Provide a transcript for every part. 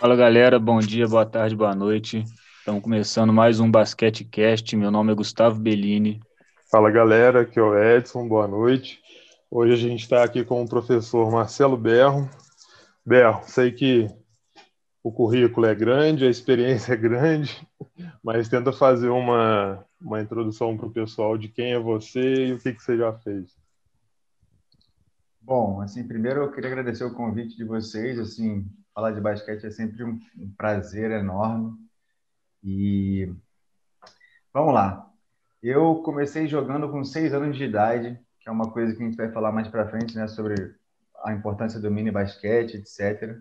Fala galera, bom dia, boa tarde, boa noite. Estamos começando mais um Basquete Cast. Meu nome é Gustavo Bellini. Fala galera, aqui é o Edson, boa noite. Hoje a gente está aqui com o professor Marcelo Berro. Berro, sei que o currículo é grande, a experiência é grande, mas tenta fazer uma, uma introdução para o pessoal de quem é você e o que, que você já fez. Bom, assim, primeiro eu queria agradecer o convite de vocês, assim, falar de basquete é sempre um, prazer enorme. E vamos lá. Eu comecei jogando com seis anos de idade, que é uma coisa que a gente vai falar mais para frente, né, sobre a importância do mini basquete, etc.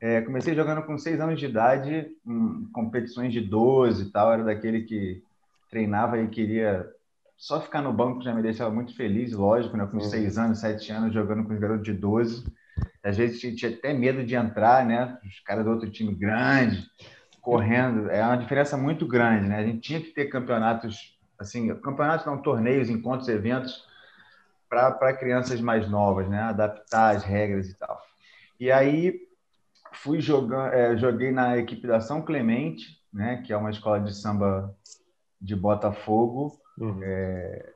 É, comecei jogando com seis anos de idade, em competições de 12 e tal. Era daquele que treinava e queria só ficar no banco já me deixava muito feliz, lógico, né? Com seis anos, sete anos, jogando com os garotos de 12. Às vezes tinha até medo de entrar, né? Os caras do outro time grande, correndo. É uma diferença muito grande, né? A gente tinha que ter campeonatos, assim, campeonatos não, torneios, encontros, eventos para crianças mais novas, né? Adaptar as regras e tal. E aí fui jogando, é, joguei na equipe da São Clemente, né? Que é uma escola de samba de Botafogo, uhum. é,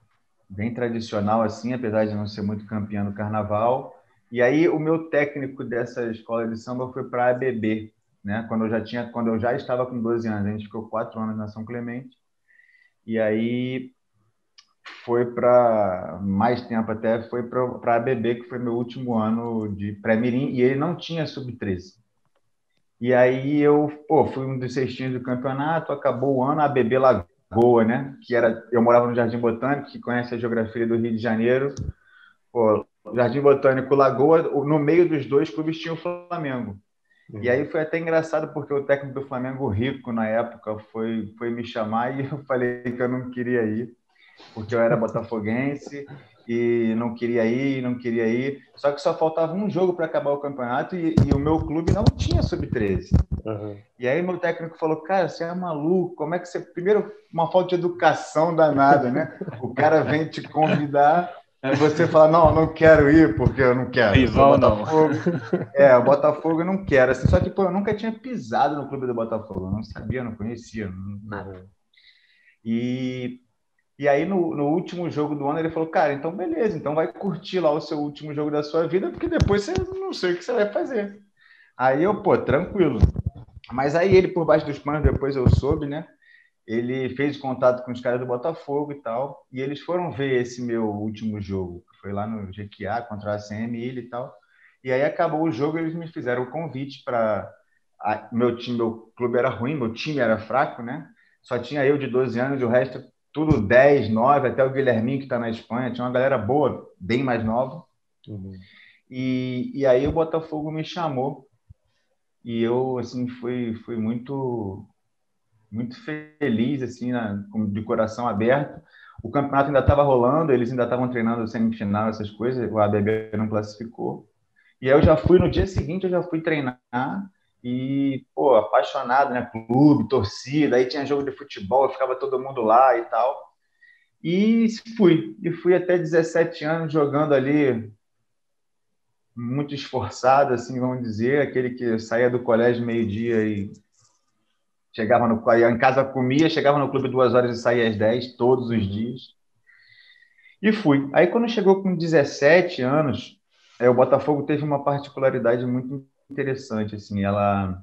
bem tradicional assim, apesar de não ser muito campeão no carnaval. E aí o meu técnico dessa escola de samba foi para a ABB, né? Quando eu já tinha, quando eu já estava com 12 anos, a gente ficou quatro anos na São Clemente. E aí foi para mais tempo até foi para a ABB, que foi meu último ano de pré-mirim, e ele não tinha sub-13. E aí eu, pô, fui um dos cestinhos do campeonato, acabou o ano, a ABB Lagoa, né? Que era, eu morava no Jardim Botânico, que conhece a geografia do Rio de Janeiro. Pô, Jardim Botânico Lagoa, no meio dos dois clubes tinha o Flamengo. Uhum. E aí foi até engraçado porque o técnico do Flamengo, Rico, na época, foi, foi me chamar e eu falei que eu não queria ir, porque eu era botafoguense e não queria ir, não queria ir. Só que só faltava um jogo para acabar o campeonato e, e, o meu clube não tinha sub-13. Uhum. E aí meu técnico falou, cara, você é maluco, como é que você... Primeiro, uma falta de educação danada, né? O cara vem te convidar é você fala, não, não quero ir porque eu não quero. Rival não. É, o Botafogo eu não quero. Assim, só que, pô, eu nunca tinha pisado no clube do Botafogo. Eu não sabia, não conhecia, nada. E, e aí, no, no último jogo do ano, ele falou, cara, então beleza, então vai curtir lá o seu último jogo da sua vida, porque depois você não sei o que você vai fazer. Aí eu, pô, tranquilo. Mas aí ele, por baixo dos panos, depois eu soube, né? Ele fez contato com os caras do Botafogo e tal, e eles foram ver esse meu último jogo, que foi lá no GQA contra a ACM e tal. E aí acabou o jogo, eles me fizeram o convite para meu time, meu clube era ruim, meu time era fraco, né? Só tinha eu de 12 anos e o resto tudo 10, 9, até o Guilherminho que está na Espanha, tinha uma galera boa, bem mais nova. Uhum. E, e aí o Botafogo me chamou e eu assim fui fui muito muito feliz, assim, na, de coração aberto. O campeonato ainda estava rolando, eles ainda estavam treinando semifinal, essas coisas, o ABB não classificou. E aí eu já fui, no dia seguinte, eu já fui treinar e, pô, apaixonado, né? Clube, torcida, aí tinha jogo de futebol, ficava todo mundo lá e tal. E fui, e fui até 17 anos jogando ali, muito esforçado, assim, vamos dizer, aquele que saía do colégio meio-dia e Chegava no, em casa comia, chegava no clube duas horas e saía às 10, todos os dias. E fui. Aí quando chegou com 17 anos, é, o Botafogo teve uma particularidade muito interessante. Assim, ela,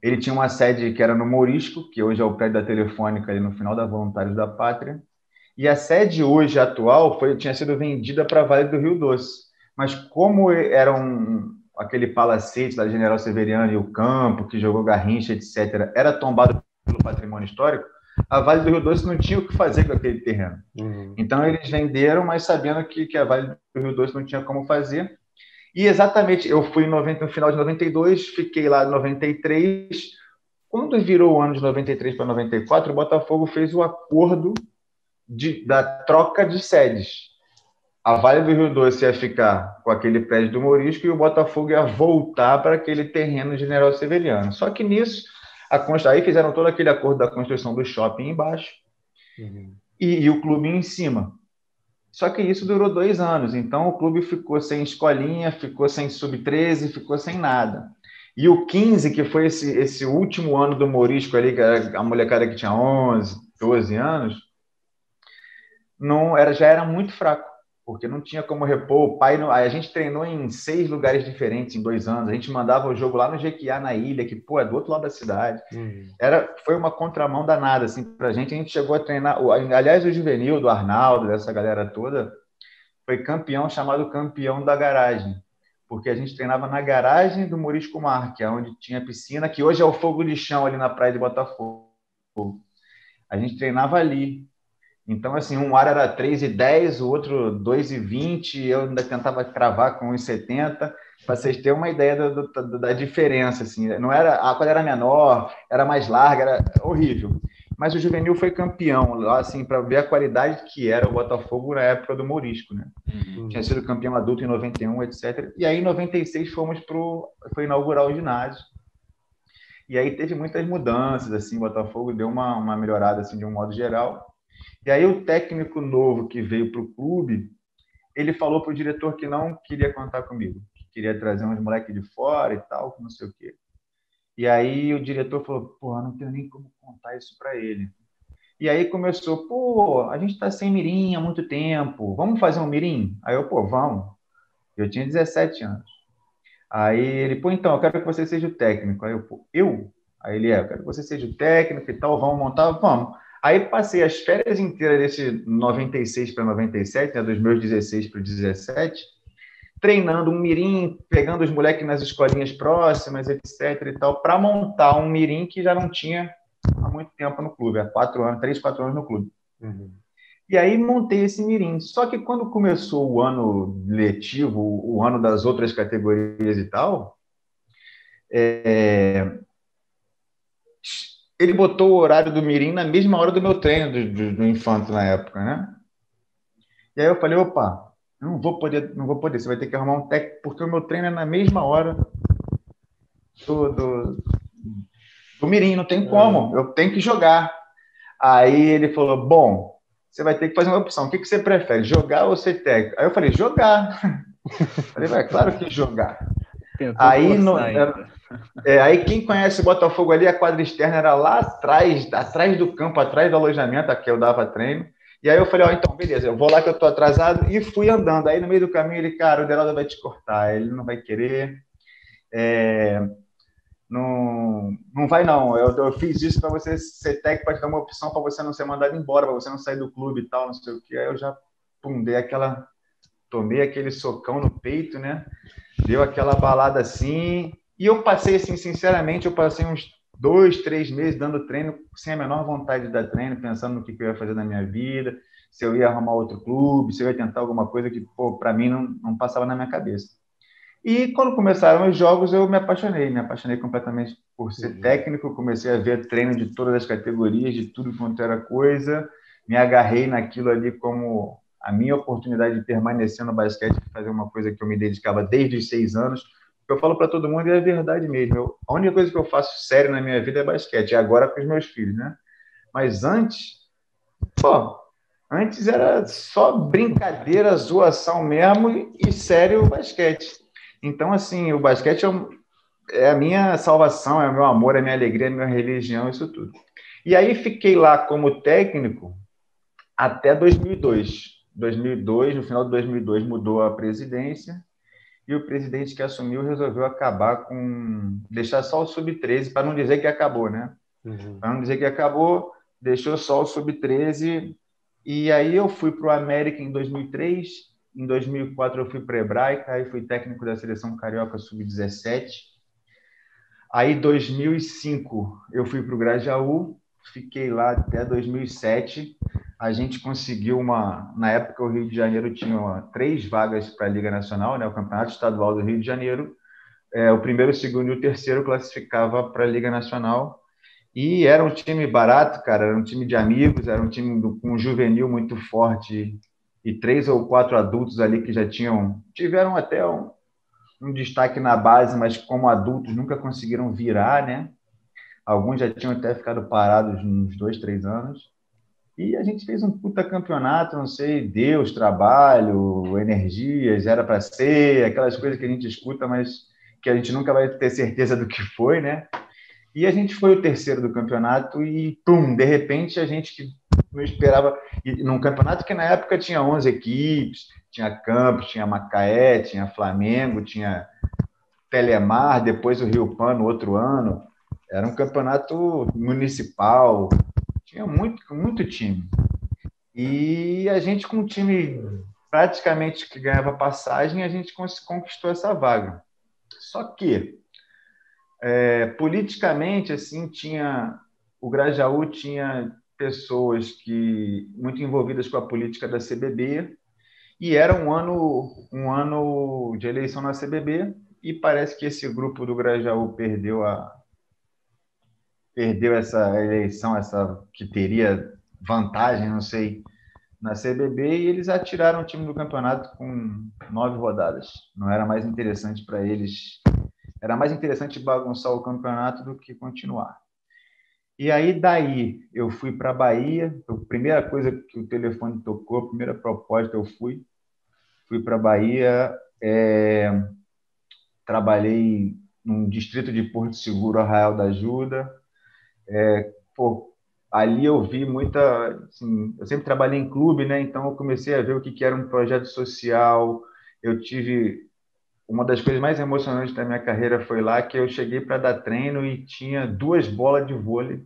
ele tinha uma sede que era no Morisco, que hoje é o prédio da Telefônica, ali no final da Voluntários da Pátria. E a sede hoje atual foi, tinha sido vendida para Vale do Rio Doce. Mas como era um, aquele palacete da General Severiano e o campo, que jogou Garrincha, etc., era tombado pelo patrimônio histórico, a Vale do Rio Doce não tinha o que fazer com aquele terreno. Uhum. Então, eles venderam, mas sabendo que, que a Vale do Rio Doce não tinha como fazer. E exatamente, eu fui 90, no final de 92, fiquei lá em 93. Quando virou o ano de 93 para 94, o Botafogo fez o acordo de, da troca de sedes a Vale do Rio Doce ia ficar com aquele prédio do Morisco e o Botafogo ia voltar para aquele terreno General Severiano. Só que nisso, a const... aí fizeram todo aquele acordo da construção do shopping embaixo uhum. e, e, o clube em cima. Só que isso durou dois anos, então o clube ficou sem escolinha, ficou sem sub-13, ficou sem nada. E o 15, que foi esse, esse último ano do Morisco ali, que era a molecada que tinha 11, 12 anos, não era já era muito fraco, porque não tinha como repor. O pai, não, a gente treinou em seis lugares diferentes em dois anos. A gente mandava o jogo lá no Jequiá, na ilha, que pô, é do outro lado da cidade. Uhum. Era, foi uma contramão danada assim para a gente. A gente chegou a treinar. Aliás, o juvenil do Arnaldo, dessa galera toda, foi campeão chamado campeão da garagem porque a gente treinava na garagem do Morisco Mar, que é onde tinha piscina, que hoje é o fogo de chão ali na praia de Botafogo. A gente treinava ali. Então, assim, um ar era 3,10, o outro 2,20, eu ainda tentava cravar com 1,70, para vocês terem uma ideia do, do, da diferença, assim. Não era, a quadra era menor, era mais larga, era horrível mas o juvenil foi campeão, lá assim, para ver a qualidade que era o Botafogo na época do Morisco, né? Uhum. Tinha sido campeão adulto em 91, etc. E aí em 96 fomos pro foi inaugurar o ginásio. E aí teve muitas mudanças assim, o Botafogo deu uma, uma melhorada assim de um modo geral. E aí o técnico novo que veio para o clube, ele falou para o diretor que não queria contar comigo, que queria trazer uns moleques de fora e tal, não sei o quê. E aí o diretor falou, porra, não tenho nem como contar isso para ele. E aí começou, pô, a gente está sem mirim há muito tempo, vamos fazer um mirim? Aí eu, pô, vamos. Eu tinha 17 anos. Aí ele, pô, então, eu quero que você seja o técnico. Aí eu, pô, eu? Aí ele, é, eu quero que você seja o técnico e tal, vamos montar, vamos. Aí passei as férias inteiras desse 96 para 97, né, dos meus 16 para 17, treinando um mirim, pegando os moleques nas escolinhas próximas, etc. e tal, para montar um mirim que já não tinha há muito tempo no clube, há quatro anos, três, quatro anos no clube. Uhum. E aí montei esse mirim. Só que quando começou o ano letivo, o ano das outras categorias e tal, é... ele botou o horário do mirim na mesma hora do meu treino do, do, do infanto na época, né? E aí eu falei, opa, não vou poder, não vou poder. Você vai ter que arrumar um técnico, porque o meu treino é na mesma hora do, do, do Mirim, não tem como. Eu tenho que jogar. Aí ele falou: Bom, você vai ter que fazer uma opção. O que, que você prefere, jogar ou ser técnico? Aí eu falei: Jogar. falei: Vai, claro que jogar. aí, no, é, aí quem conhece Botafogo ali, a quadra externa era lá atrás, atrás do campo, atrás do alojamento, aqui eu dava treino. E aí eu falei, ó, então, beleza, eu vou lá que eu tô atrasado, e fui andando. Aí no meio do caminho ele, cara, o Deraldo vai te cortar, ele não vai querer. É, não, não vai não, eu, eu fiz isso para você ser técnico, para te dar uma opção para você não ser mandado embora, para você não sair do clube e tal, não sei o que. Aí eu já pum, aquela, tomei aquele socão no peito, né? Deu aquela balada assim, e eu passei assim, sinceramente, eu passei uns dois, três meses dando treino sem a menor vontade de dar treino, pensando no que, eu ia fazer na minha vida, se eu ia arrumar outro clube, se eu ia tentar alguma coisa que, para mim não, não passava na minha cabeça. E quando começaram os jogos, eu me apaixonei, me apaixonei completamente por ser uhum. técnico, comecei a ver treino de todas as categorias, de tudo quanto era coisa, me agarrei naquilo ali como a minha oportunidade de permanecer no basquete, fazer uma coisa que eu me dedicava desde os seis anos, eu falo para todo mundo e é verdade mesmo. Eu, a única coisa que eu faço sério na minha vida é basquete, e agora com os meus filhos, né? Mas antes, pô, antes era só brincadeira, zoação mesmo e, sério o basquete. Então, assim, o basquete é, é, a minha salvação, é o meu amor, é a minha alegria, é a minha religião, isso tudo. E aí fiquei lá como técnico até 2002. 2002, no final de 2002 mudou a presidência e o presidente que assumiu resolveu acabar com. deixar só o sub-13, para não dizer que acabou, né? Uhum. Para não dizer que acabou, deixou só o sub-13. E aí eu fui para o América em 2003, em 2004 eu fui para a Hebraica, aí fui técnico da seleção carioca sub-17. Aí, em 2005, eu fui para o Grajaú, fiquei lá até 2007 a gente conseguiu uma. Na época, o Rio de Janeiro tinha três vagas para a Liga Nacional, né, o Campeonato Estadual do Rio de Janeiro. É, o primeiro, o segundo e o terceiro classificava para a Liga Nacional. E era um time barato, cara, era um time de amigos, era um time com um juvenil muito forte e três ou quatro adultos ali que já tinham, tiveram até um, um destaque na base, mas como adultos nunca conseguiram virar, né? Alguns já tinham até ficado parados uns dois, três anos. E a gente fez um puta campeonato, não sei, Deus, trabalho, energias, era para ser, aquelas coisas que a gente escuta, mas que a gente nunca vai ter certeza do que foi, né? E a gente foi o terceiro do campeonato e, pum, de repente a gente que não esperava. E num campeonato que na época tinha 11 equipes, tinha Campos, tinha Macaé, tinha Flamengo, tinha Telemar, depois o Rio Pano, outro ano. Era um campeonato municipal, tinha muito, muito time. E a gente, com um time praticamente que ganhava passagem, a gente conquistou essa vaga. Só que, é, politicamente, assim, tinha o Grajaú tinha pessoas que muito envolvidas com a política da CBB e era um ano um ano de eleição na CBB e parece que esse grupo do Grajaú perdeu a perdeu essa eleição essa que teria vantagem não sei na CBB e eles atiraram o time do campeonato com nove rodadas não era mais interessante para eles era mais interessante bagunçar o campeonato do que continuar e aí, daí, eu fui para a Bahia. A primeira coisa que o telefone tocou, a primeira proposta, eu fui. Fui para a Bahia, é, trabalhei num distrito de Porto Seguro, Arraial da Ajuda. É, pô, ali eu vi muita. Assim, eu sempre trabalhei em clube, né? Então eu comecei a ver o que, que era um projeto social. Eu tive uma das coisas mais emocionantes da minha carreira foi lá que eu cheguei para dar treino e tinha duas bolas de vôlei.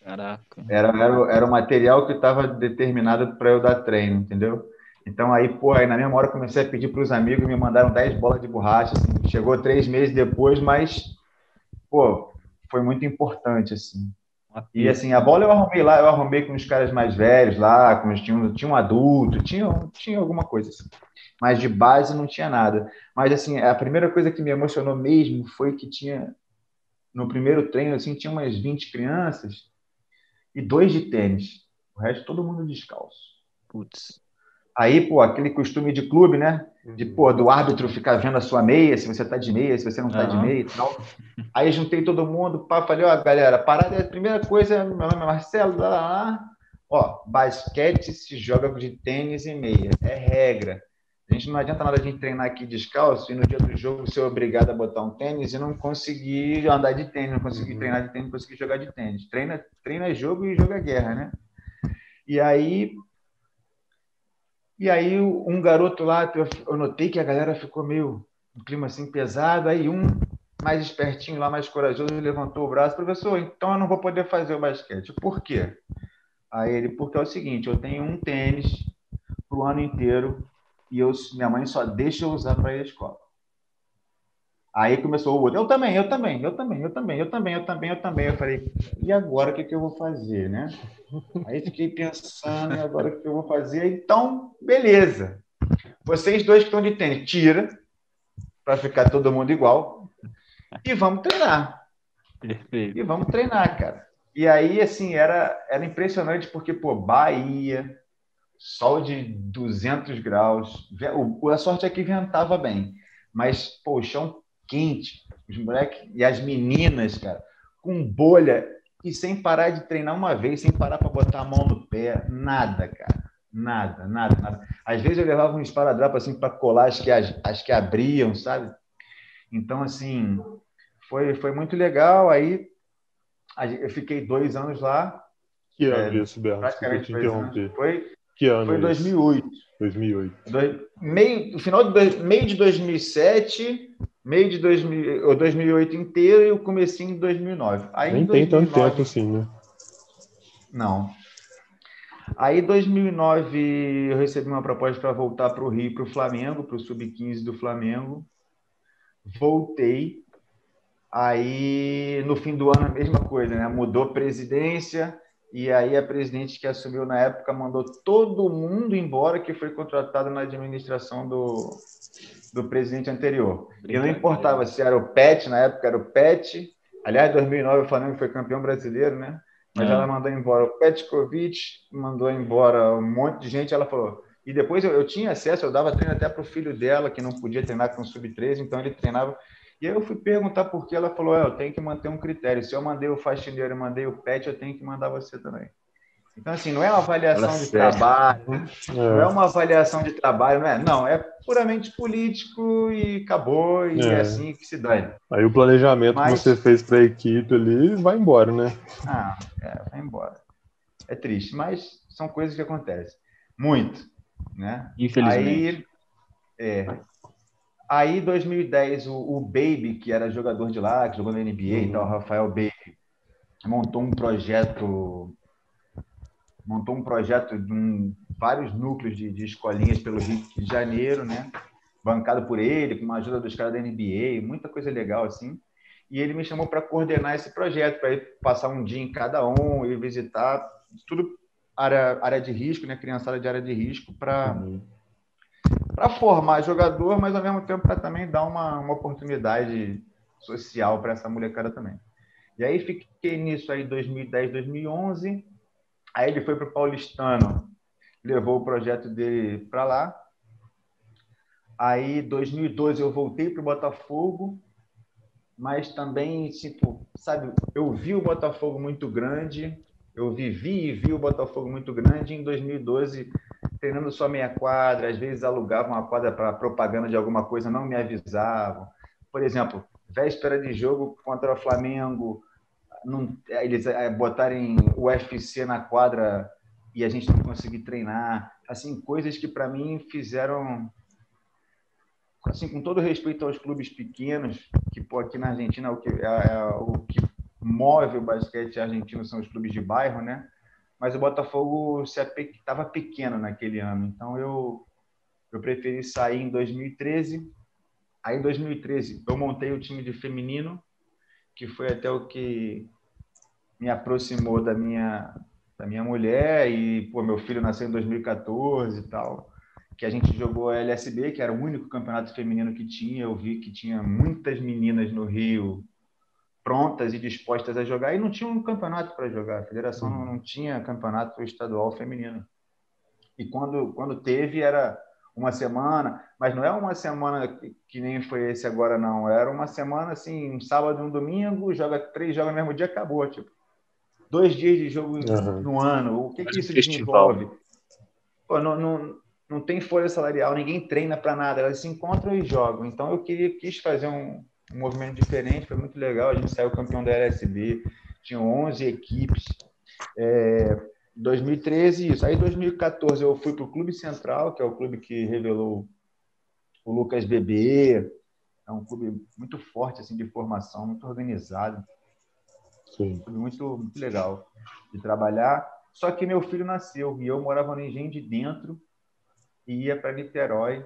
Caraca. Era, era, era o material que estava determinado para eu dar treino, entendeu? Então aí, pô, aí na mesma hora comecei a pedir para os amigos me mandaram 10 bolas de borracha, assim, chegou três meses depois, mas, pô, foi muito importante, assim. E assim, a bola eu arrumei lá, eu arrumei com os caras mais velhos lá, com os, tinha, tinha um adulto, tinha, tinha alguma coisa assim mas de base não tinha nada. Mas assim, a primeira coisa que me emocionou mesmo foi que tinha no primeiro treino assim, tinha umas 20 crianças e dois de tênis. O resto todo mundo descalço. Putz. Aí, pô, aquele costume de clube, né? De, pô, do árbitro ficar vendo a sua meia, se você tá de meia, se você não tá uhum. de meia e tal. Aí juntei todo mundo, pá, falei, ó, galera, parada, a primeira coisa, meu nome é Marcelo, lá, lá, lá. Ó, basquete se joga de tênis e meia. É regra. A gente não adianta nada a gente treinar aqui descalço e no dia do jogo ser obrigado a botar um tênis e não conseguir andar de tênis, não conseguir uhum. treinar de tênis, não conseguir jogar de tênis. Treina, treina jogo e joga guerra, né? E aí e aí um garoto lá, eu notei que a galera ficou meio um clima assim pesado, aí um mais espertinho lá, mais corajoso, levantou o braço, professor, então eu não vou poder fazer o basquete. Por quê? Aí ele, porque é o seguinte, eu tenho um tênis para o ano inteiro e eu, minha mãe só deixa eu usar para ir à escola. Aí começou o outro, eu também, eu também, eu também, eu também, eu também, eu também, eu também. Eu falei, e agora o que, que eu vou fazer, né? Aí fiquei pensando, e agora o que eu vou fazer? Então, beleza. Vocês dois que estão de tênis, tira, para ficar todo mundo igual, e vamos treinar. Perfeito. E vamos treinar, cara. E aí, assim, era, era impressionante, porque, pô, Bahia, sol de 200 graus. a sorte é que ventava bem, mas, pô, o chão quente, os moleques e as meninas, cara, com bolha e sem parar de treinar uma vez, sem parar para botar a mão no pé, nada, cara. Nada, nada, nada. Às vezes eu levava um esparadrapo assim para colar as que, as, as que abriam, sabe? Então, assim, foi, foi muito legal. Aí eu fiquei dois anos lá. Que ano é, isso? Praticamente Foi que ano? Foi 2008. 2008. meio, final de, meio de 2007, meio de 2000, 2008 inteiro e o comecinho de 2009. Aí, Nem 2009, tem tanto tempo assim, né? Não. Aí, em 2009, eu recebi uma proposta para voltar para o Rio, para o Flamengo, para o Sub-15 do Flamengo. Voltei. Aí, no fim do ano, a mesma coisa, né? Mudou presidência e aí a presidente que assumiu na época mandou todo mundo embora que foi contratado na administração do, do presidente anterior. E não importava se era o PET, na época era o PET. Aliás, em 2009 o Flamengo foi campeão brasileiro, né? Mas é. ela mandou embora o Petkovic, mandou embora um monte de gente. Ela falou. E depois eu, eu tinha acesso, eu dava treino até para o filho dela, que não podia treinar com sub-13, então ele treinava e aí eu fui perguntar por que ela falou: é, eu tenho que manter um critério. Se eu mandei o faxineiro e mandei o pet, eu tenho que mandar você também. Então, assim, não é uma avaliação Fala de sério. trabalho, é. não é uma avaliação de trabalho, não é? Não, é puramente político e acabou, e é, é assim que se dá. Aí o planejamento Mas... que você fez para a equipe ali vai embora, né? Ah, é, vai embora. É triste, mas são coisas que acontecem. Muito, né? Infelizmente. Aí, é, Aí, em 2010, o, o, Baby, que era jogador de lá, que jogou na NBA uhum. e tal, Rafael Baby, montou um projeto montou um projeto de um, vários núcleos de, de, escolinhas pelo Rio de Janeiro, né? Bancado por ele, com a ajuda dos caras da NBA, muita coisa legal assim. E ele me chamou para coordenar esse projeto, para ir passar um dia em cada um e visitar tudo área, área de risco, né? Criançada de área de risco, para uhum para formar jogador, mas ao mesmo tempo para também dar uma, uma oportunidade social para essa molecada também. E aí fiquei nisso aí 2010, 2011. Aí ele foi para o Paulistano, levou o projeto dele para lá. Aí 2012 eu voltei para o Botafogo, mas também, tipo, sabe, eu vi o Botafogo muito grande, eu vivi e vi o Botafogo muito grande. Em 2012 treinando só meia quadra, às vezes alugavam uma quadra para propaganda de alguma coisa, não me avisavam. Por exemplo, véspera de jogo contra o Flamengo, não, eles é, botarem o UFC na quadra e a gente não conseguir treinar. Assim, coisas que para mim fizeram assim, com todo respeito aos clubes pequenos, que pô, aqui na Argentina o que, é, é, o que move o basquete argentino são os clubes de bairro, né? mas o Botafogo estava pequeno naquele ano. Então eu, eu preferi sair em 2013. Aí em 2013 eu montei o time de feminino, que foi até o que me aproximou da minha da minha mulher e pô, meu filho nasceu em 2014 e tal, que a gente jogou a LSB, que era o único campeonato feminino que tinha. Eu vi que tinha muitas meninas no Rio prontas e dispostas a jogar e não tinha um campeonato para jogar. A federação não, não tinha campeonato estadual feminino. E quando, quando teve, era uma semana, mas não é uma semana que, nem foi esse agora, não. Era uma semana assim, um sábado e um domingo, joga três jogos no mesmo dia, acabou. Tipo, dois dias de jogo uhum. no ano. O que, que isso desenvolve? Pô, não, não, não tem folha salarial, ninguém treina para nada, elas se encontram e jogam. Então eu queria, quis fazer um, um movimento diferente, foi muito legal. A gente saiu campeão da LSB, tinha 11 equipes. É, 2013, isso. Aí, em 2014, eu fui para o Clube Central, que é o clube que revelou o Lucas Bebê. É um clube muito forte, assim, de formação, muito organizado. Sim. Um clube muito, muito legal de trabalhar. Só que meu filho nasceu e eu morava no Engenho de Dentro e ia para Niterói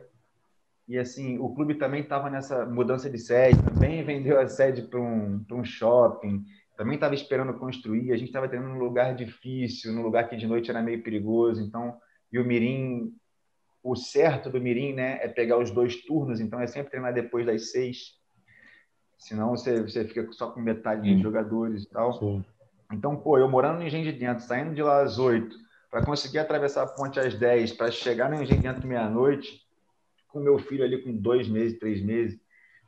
e assim, o clube também estava nessa mudança de sede, também vendeu a sede para um, um shopping, também estava esperando construir. A gente estava tendo um lugar difícil, num lugar que de noite era meio perigoso. Então, e o Mirim, o certo do Mirim, né, é pegar os dois turnos. Então, é sempre treinar depois das seis. Senão você, você fica só com metade dos jogadores e tal. Sim. Então, pô, eu morando no Engenho de Dentro, saindo de lá às oito, para conseguir atravessar a ponte às dez, para chegar no Engenho de Dentro meia-noite, com meu filho ali com dois meses, três meses.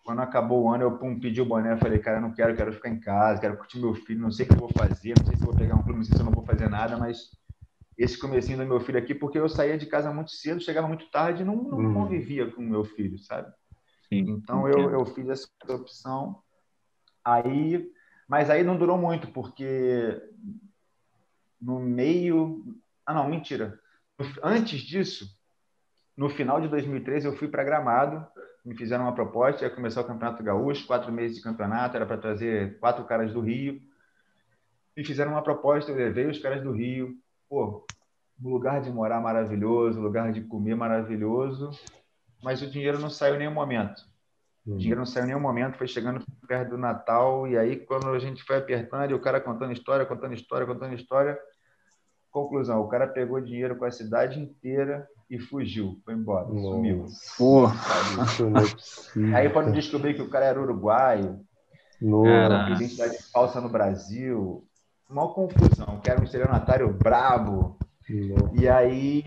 Quando acabou o ano, eu pum, pedi o boné, falei, cara, não quero, quero ficar em casa, quero curtir meu filho, não sei o que eu vou fazer, não sei se vou pegar um clube, não sei se eu não vou fazer nada, mas esse comecinho do meu filho aqui, porque eu saía de casa muito cedo, chegava muito tarde e não, não uhum. convivia com o meu filho, sabe? Sim, então eu, eu fiz essa opção. Aí, mas aí não durou muito, porque no meio. Ah, não, mentira. Antes disso, no final de 2013, eu fui para Gramado, me fizeram uma proposta, ia começar o Campeonato Gaúcho, quatro meses de campeonato, era para trazer quatro caras do Rio. Me fizeram uma proposta, eu levei os caras do Rio. Pô, lugar de morar maravilhoso, lugar de comer maravilhoso, mas o dinheiro não saiu em nenhum momento. O dinheiro não saiu em nenhum momento, foi chegando perto do Natal, e aí quando a gente foi apertando, e o cara contando história, contando história, contando história, conclusão, o cara pegou dinheiro com a cidade inteira, e fugiu, foi embora, Nossa. sumiu. Porra. É Aí quando descobri que o cara era uruguaio, Nossa. identidade falsa no Brasil, uma confusão, que era um estelionatário brabo. Nossa. E aí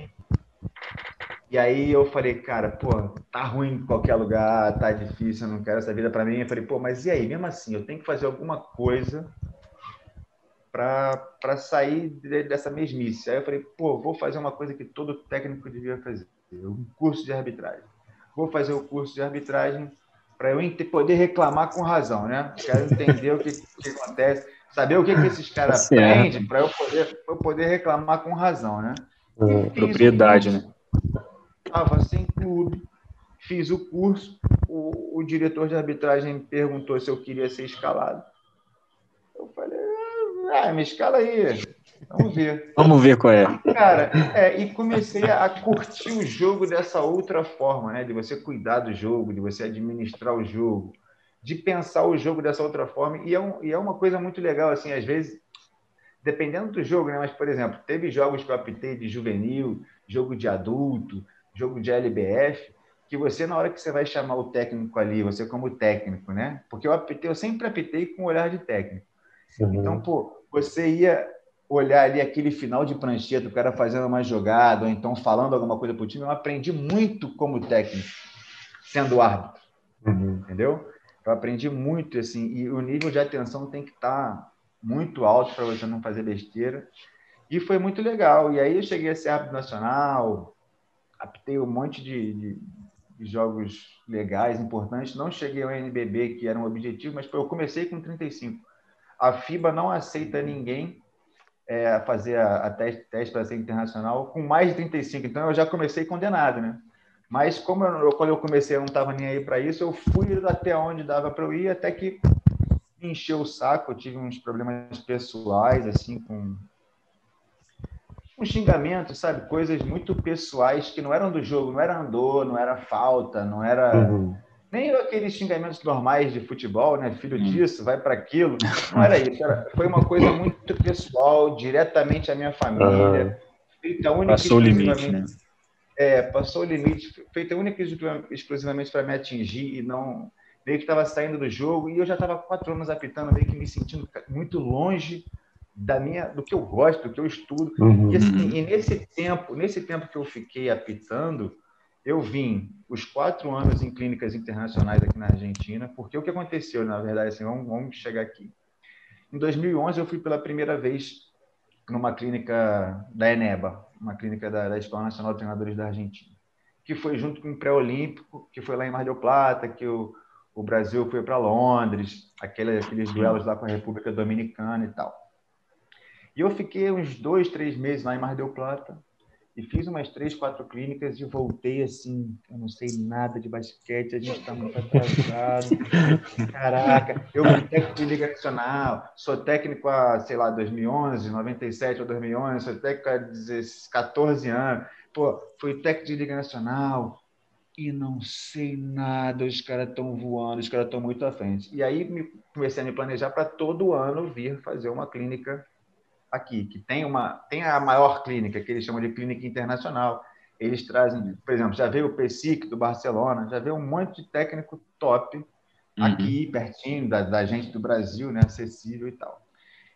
e aí eu falei, cara, pô, tá ruim em qualquer lugar, tá difícil, eu não quero essa vida para mim. Eu falei, pô, mas e aí, mesmo assim, eu tenho que fazer alguma coisa para sair dessa mesmice. Aí eu falei, pô, vou fazer uma coisa que todo técnico devia fazer, um curso de arbitragem. Vou fazer o curso de arbitragem para eu poder reclamar com razão, né? Quero entender o que, que acontece, saber o que, que esses caras tá aprendem para eu poder, eu poder reclamar com razão, né? É, propriedade, né? Estava sem clube, fiz o curso, o, o diretor de arbitragem perguntou se eu queria ser escalado. Ah, me escala aí. Vamos ver. Vamos ver qual é. Cara, é, e comecei a curtir o jogo dessa outra forma, né? De você cuidar do jogo, de você administrar o jogo, de pensar o jogo dessa outra forma. E é, um, e é uma coisa muito legal, assim, às vezes, dependendo do jogo, né? Mas, por exemplo, teve jogos que eu apitei de juvenil, jogo de adulto, jogo de LBF, que você, na hora que você vai chamar o técnico ali, você como técnico, né? Porque eu apitei, eu sempre apitei com o olhar de técnico. Uhum. Então, pô, você ia olhar ali aquele final de prancheta, o cara fazendo uma jogada, ou então falando alguma coisa para o time, eu aprendi muito como técnico, sendo árbitro. Uhum. Entendeu? Eu aprendi muito, assim, e o nível de atenção tem que estar tá muito alto para você não fazer besteira. E foi muito legal. E aí eu cheguei a ser árbitro nacional, apitei um monte de, de, de, jogos legais, importantes. Não cheguei ao NBB, que era um objetivo, mas eu comecei com 35. A FIBA não aceita ninguém é, fazer a, a teste, teste para ser internacional com mais de 35. Então eu já comecei condenado, né? Mas como eu, quando eu comecei eu não estava nem aí para isso, eu fui até onde dava para eu ir, até que me encheu o saco. Eu tive uns problemas pessoais, assim, com um xingamento, sabe? Coisas muito pessoais que não eram do jogo, não era andor, não era falta, não era. Uhum nem aqueles xingamentos normais de futebol, né? Filho hum. disso, vai para aquilo. Não era isso. Era, foi uma coisa muito pessoal, diretamente à minha família. Feita única passou o limite, né? É, passou o limite, feita única e exclusivamente para me atingir e não. Meio que estava saindo do jogo e eu já estava quatro anos apitando, meio que me sentindo muito longe da minha, do que eu gosto, do que eu estudo. Uhum. E, assim, e nesse tempo, nesse tempo que eu fiquei apitando, eu vim os quatro anos em clínicas internacionais aqui na Argentina, porque o que aconteceu, na verdade, assim, vamos, vamos chegar aqui. Em 2011, eu fui pela primeira vez numa clínica da Eneba, uma clínica da, da Escola Nacional de Treinadores da Argentina, que foi junto com o pré-olímpico, que foi lá em Mar del Plata, que o, o Brasil foi para Londres, aquele, aqueles duelos lá com a República Dominicana e tal. E eu fiquei uns dois, três meses lá em Mar del Plata, e fiz umas três, quatro clínicas e voltei assim, eu não sei nada de basquete, a gente está muito atrasado. Caraca, eu fui técnico de Liga Nacional, sou técnico há, sei lá, 2011, 97 ou 2011, sou técnico há 14 anos. Pô, fui técnico de Liga Nacional e não sei nada, os caras estão voando, os caras estão muito à frente. E aí me, comecei a me planejar para todo ano vir fazer uma clínica aqui, que tem uma tem a maior clínica, que eles chamam de clínica internacional. Eles trazem, por exemplo, já veio o PSIC do Barcelona, já veio um monte de técnico top uhum. aqui, pertinho da, da gente do Brasil, né, acessível e tal.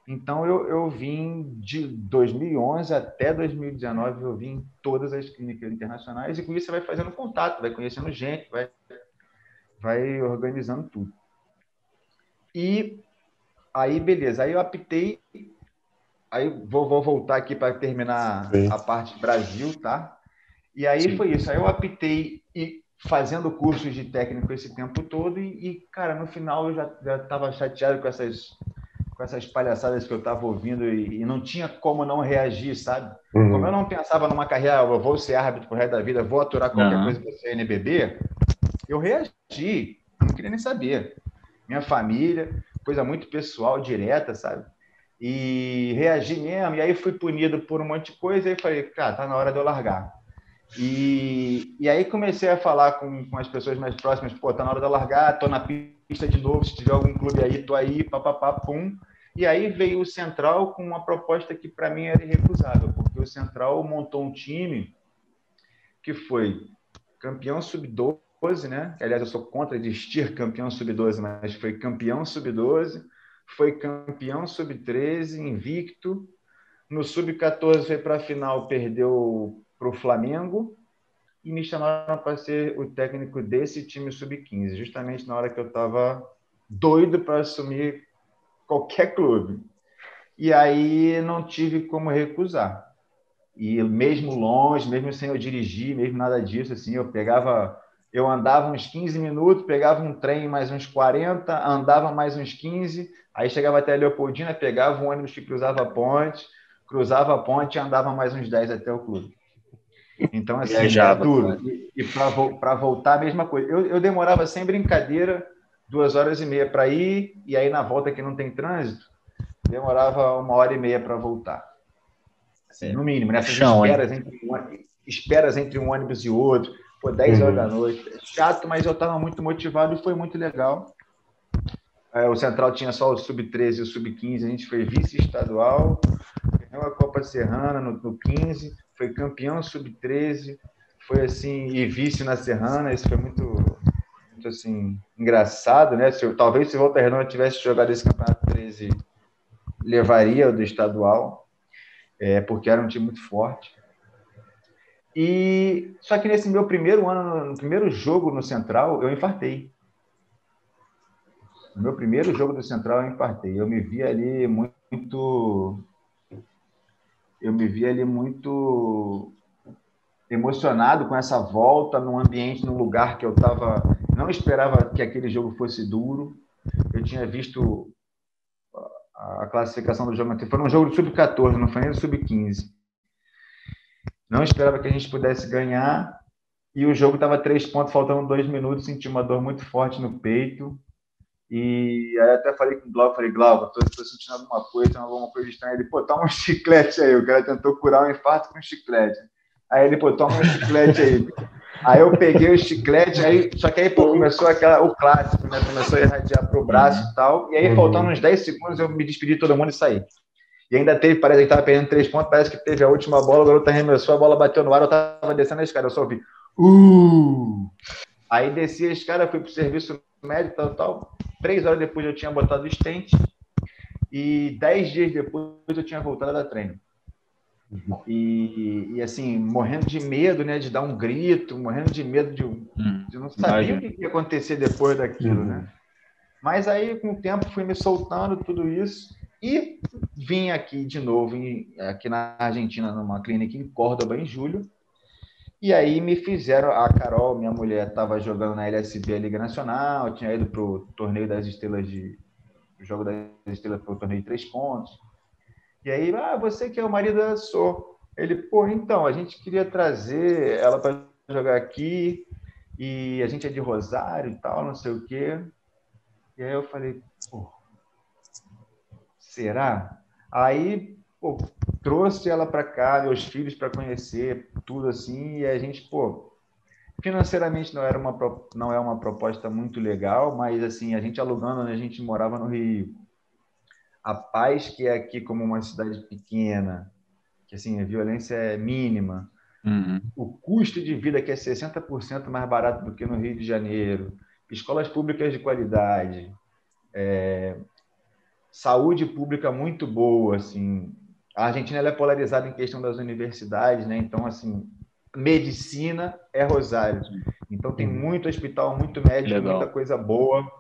Então, eu, eu vim de 2011 até 2019, eu vim em todas as clínicas internacionais, e com isso você vai fazendo contato, vai conhecendo gente, vai, vai organizando tudo. E aí, beleza, aí eu aptei Aí vou, vou voltar aqui para terminar Sim. a parte Brasil, tá? E aí Sim. foi isso. Aí eu apitei e fazendo cursos de técnico esse tempo todo e, e cara, no final eu já estava chateado com essas com essas palhaçadas que eu estava ouvindo e, e, não tinha como não reagir, sabe? Uhum. Como eu não pensava numa carreira, eu vou ser árbitro pro resto da vida, vou aturar qualquer uhum. coisa para ser NBB, eu reagi, não queria nem saber. Minha família, coisa muito pessoal, direta, sabe? E reagi mesmo. E aí fui punido por um monte de coisa e falei, cara, tá na hora de eu largar. E, e aí comecei a falar com, com as pessoas mais próximas, pô, tá na hora de eu largar, tô na pista de novo, se tiver algum clube aí, tô aí, papapá, pum. E aí veio o Central com uma proposta que para mim era irrecusável, porque o Central montou um time que foi campeão sub-12, né? Aliás, eu sou contra existir campeão sub-12, mas foi campeão sub-12, foi campeão sub-13, invicto. No sub-14 foi para a final, perdeu para o Flamengo. E me chamaram para ser o técnico desse time sub-15, justamente na hora que eu estava doido para assumir qualquer clube. E aí não tive como recusar. E mesmo longe, mesmo sem eu dirigir, mesmo nada disso, assim, eu pegava, eu andava uns 15 minutos, pegava um trem mais uns 40, andava mais uns 15, aí chegava até a Leopoldina, pegava um ônibus que cruzava a ponte, cruzava a ponte e andava mais uns 10 até o clube. Então, assim, Viajava, era duro. E, e para voltar, a mesma coisa. Eu, eu demorava sem brincadeira duas horas e meia para ir, e aí na volta que não tem trânsito, demorava uma hora e meia para voltar. Assim, no mínimo, nessas Chão, esperas, entre um, esperas entre um ônibus e outro, pô, 10 horas da uhum. noite. Chato, mas eu estava muito motivado e foi muito legal. É, o Central tinha só o Sub-13 e o Sub-15, a gente foi vice-estadual, ganhou a Copa Serrana no, no 15, foi campeão sub-13, foi assim, e vice na Serrana, isso foi muito, muito assim, engraçado, né? Se, talvez se o Volta Redonda tivesse jogado esse campeonato 13, levaria o do estadual, é, porque era um time muito forte. E só que nesse meu primeiro ano, no primeiro jogo no Central, eu infartei. No meu primeiro jogo do Central, eu infartei. Eu me vi ali muito eu me vi ali muito emocionado com essa volta num ambiente, num lugar que eu estava. Não esperava que aquele jogo fosse duro. Eu tinha visto a classificação do jogo Foi um jogo de sub-14, não foi nem do sub-15. Não esperava que a gente pudesse ganhar. E o jogo estava três pontos, faltando dois minutos. Senti uma dor muito forte no peito. E aí até falei com o Glauco, falei, Glauco, tô, tô sentindo alguma coisa, alguma coisa estranha. Ele, pô, toma um chiclete aí. O cara tentou curar um infarto com um chiclete. Aí ele, pô, toma um chiclete aí. Aí eu peguei o chiclete, aí, só que aí pô, começou aquela, o clássico, né? Começou a irradiar pro braço e tal. E aí, faltando uns 10 segundos, eu me despedi de todo mundo e saí. E ainda teve, parece que estava perdendo três pontos, parece que teve a última bola, o garoto arremessou, a bola bateu no ar, eu tava descendo a escada, eu só ouvi. Uh! Aí desci a escada, fui pro serviço médico, tal, tal. Três horas depois eu tinha botado o stent e dez dias depois eu tinha voltado a treino. E, e, assim, morrendo de medo, né, de dar um grito, morrendo de medo de, hum, de não saber o que ia acontecer depois daquilo, né? uhum. né? Mas aí, com o tempo, fui me soltando tudo isso e vim aqui de novo, em, aqui na Argentina, numa clínica em Córdoba, em julho. E aí me fizeram, a Carol, minha mulher, estava jogando na LSB, a Liga Nacional, tinha ido para o torneio das estrelas de. Jogo das estrelas para o torneio de três pontos. E aí, ah, você que é o marido da Sou. Ele, pô, então, a gente queria trazer ela para jogar aqui, e a gente é de Rosário e tal, não sei o quê. E aí eu falei, pô, será? Aí, pô, trouxe ela para cá, meus filhos para conhecer tudo assim, e a gente, pô, financeiramente não era uma não é uma proposta muito legal, mas assim, a gente alugando, né, a gente morava no Rio. A paz que é aqui como uma cidade pequena, que assim, a violência é mínima. Uhum. O custo de vida que é 60% mais barato do que no Rio de Janeiro. Escolas públicas de qualidade. É, saúde pública muito boa, assim, a Argentina é polarizada em questão das universidades, né? Então, assim, medicina é Rosário. Então, tem uhum. muito hospital, muito médico, Legal. muita coisa boa,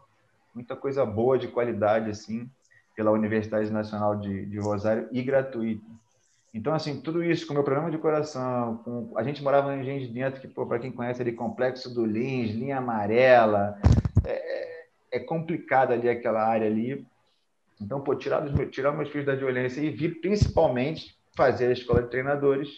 muita coisa boa de qualidade, assim, pela Universidade Nacional de, de Rosário e gratuito. Então, assim, tudo isso com meu problema de coração, com... a gente morava em Engenho de Dentro, que, para quem conhece ali, Complexo do Lins, linha amarela, é, é, é complicado ali aquela área ali, então, pô, tirar, os, tirar meus filhos da violência e vir principalmente fazer a escola de treinadores,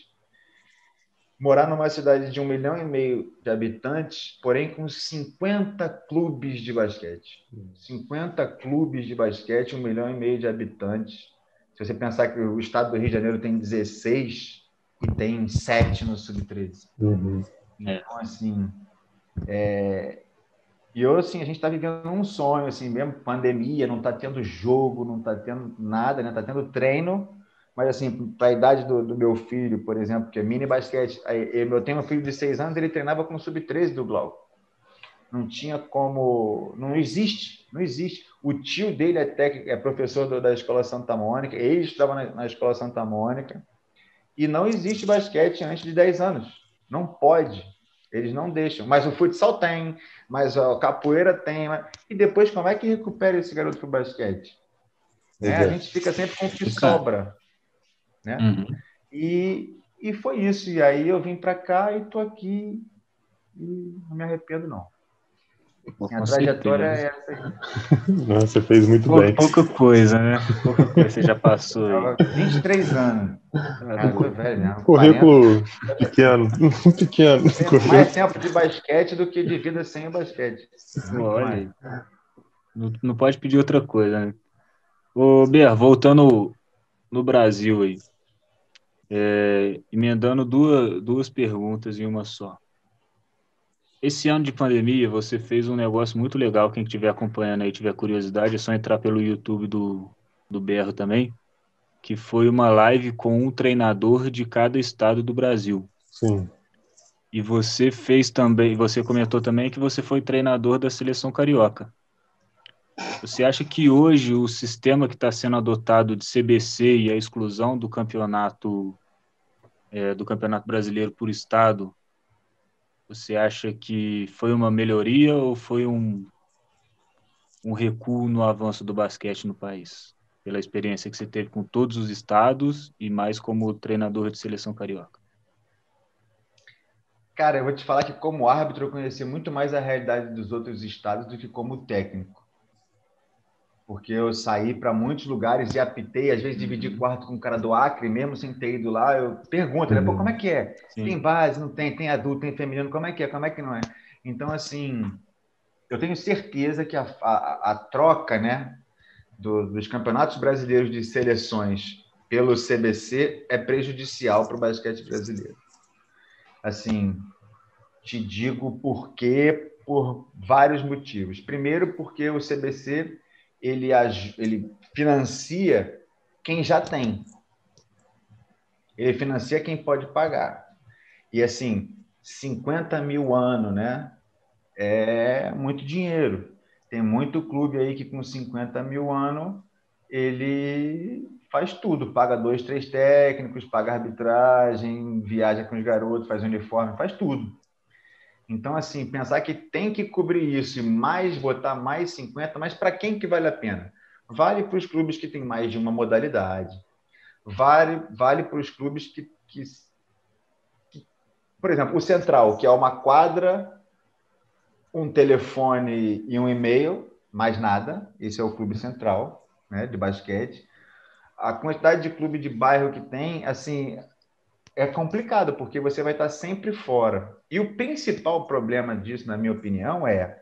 morar numa cidade de um milhão e meio de habitantes, porém com 50 clubes de basquete. 50 clubes de basquete, um milhão e meio de habitantes. Se você pensar que o estado do Rio de Janeiro tem 16 e tem 7 no Sub-13. Uhum. Então, assim, é, e eu, assim, a gente está vivendo um sonho, assim, mesmo pandemia, não está tendo jogo, não está tendo nada, né? Está tendo treino, mas, assim, para a idade do, do, meu filho, por exemplo, que é mini basquete, eu tenho um filho de seis anos, ele treinava com o sub-13 do Glauco. Não tinha como... Não existe, não existe. O tio dele é técnico, é professor do, da Escola Santa Mônica, ele estava na, na Escola Santa Mônica, e não existe basquete antes de 10 anos. Não pode. Eles não deixam. Mas o futsal tem, mas a capoeira tem. E depois, como é que recupera esse garoto para o basquete? Né? A gente fica sempre com o que sobra. Né? Uhum. E, e foi isso. E aí eu vim para cá e estou aqui e não me arrependo, não. Minha trajetória é essa aí. Nossa, você fez muito Pou, bem. Pouca coisa, né? Pouca coisa você já passou. Aí. 23 anos. Cara, velho, né? Currículo pequeno. pequeno. mais tempo de basquete do que de vida sem o basquete. Olha. Não, não pode pedir outra coisa, né? Ô, Ber, voltando no Brasil aí. É, emendando duas, duas perguntas em uma só. Esse ano de pandemia, você fez um negócio muito legal. Quem estiver acompanhando aí, tiver curiosidade, é só entrar pelo YouTube do, do Berro também, que foi uma live com um treinador de cada estado do Brasil. Sim. E você fez também, você comentou também que você foi treinador da seleção carioca. Você acha que hoje o sistema que está sendo adotado de CBC e a exclusão do campeonato é, do campeonato brasileiro por estado você acha que foi uma melhoria ou foi um, um recuo no avanço do basquete no país? Pela experiência que você teve com todos os estados e mais como treinador de seleção carioca. Cara, eu vou te falar que como árbitro eu conheci muito mais a realidade dos outros estados do que como técnico porque eu saí para muitos lugares e apitei, às vezes dividi uhum. quarto com um cara do Acre, mesmo sem ter ido lá, eu pergunto, né? Pô, como é que é? Sim. Tem base, não tem? Tem adulto, tem feminino, como é que é? Como é que não é? Então, assim, eu tenho certeza que a, a, a troca, né, do, dos campeonatos brasileiros de seleções pelo CBC é prejudicial para o basquete brasileiro. Assim, te digo por quê, por vários motivos. Primeiro, porque o CBC ele, ele financia quem já tem. Ele financia quem pode pagar. E assim, 50 mil ano, né? É muito dinheiro. Tem muito clube aí que com 50 mil ano ele faz tudo, paga dois, três técnicos, paga arbitragem, viaja com os garotos, faz uniforme, faz tudo. Então, assim, pensar que tem que cobrir isso e mais, botar mais 50, mas para quem que vale a pena? Vale para os clubes que têm mais de uma modalidade. Vale, vale para os clubes que, que, que, por exemplo, o Central, que é uma quadra, um telefone e um e-mail, mais nada. Esse é o clube central, né, de basquete. A quantidade de clube de bairro que tem, assim, é complicado, porque você vai estar sempre fora. E o principal problema disso, na minha opinião, é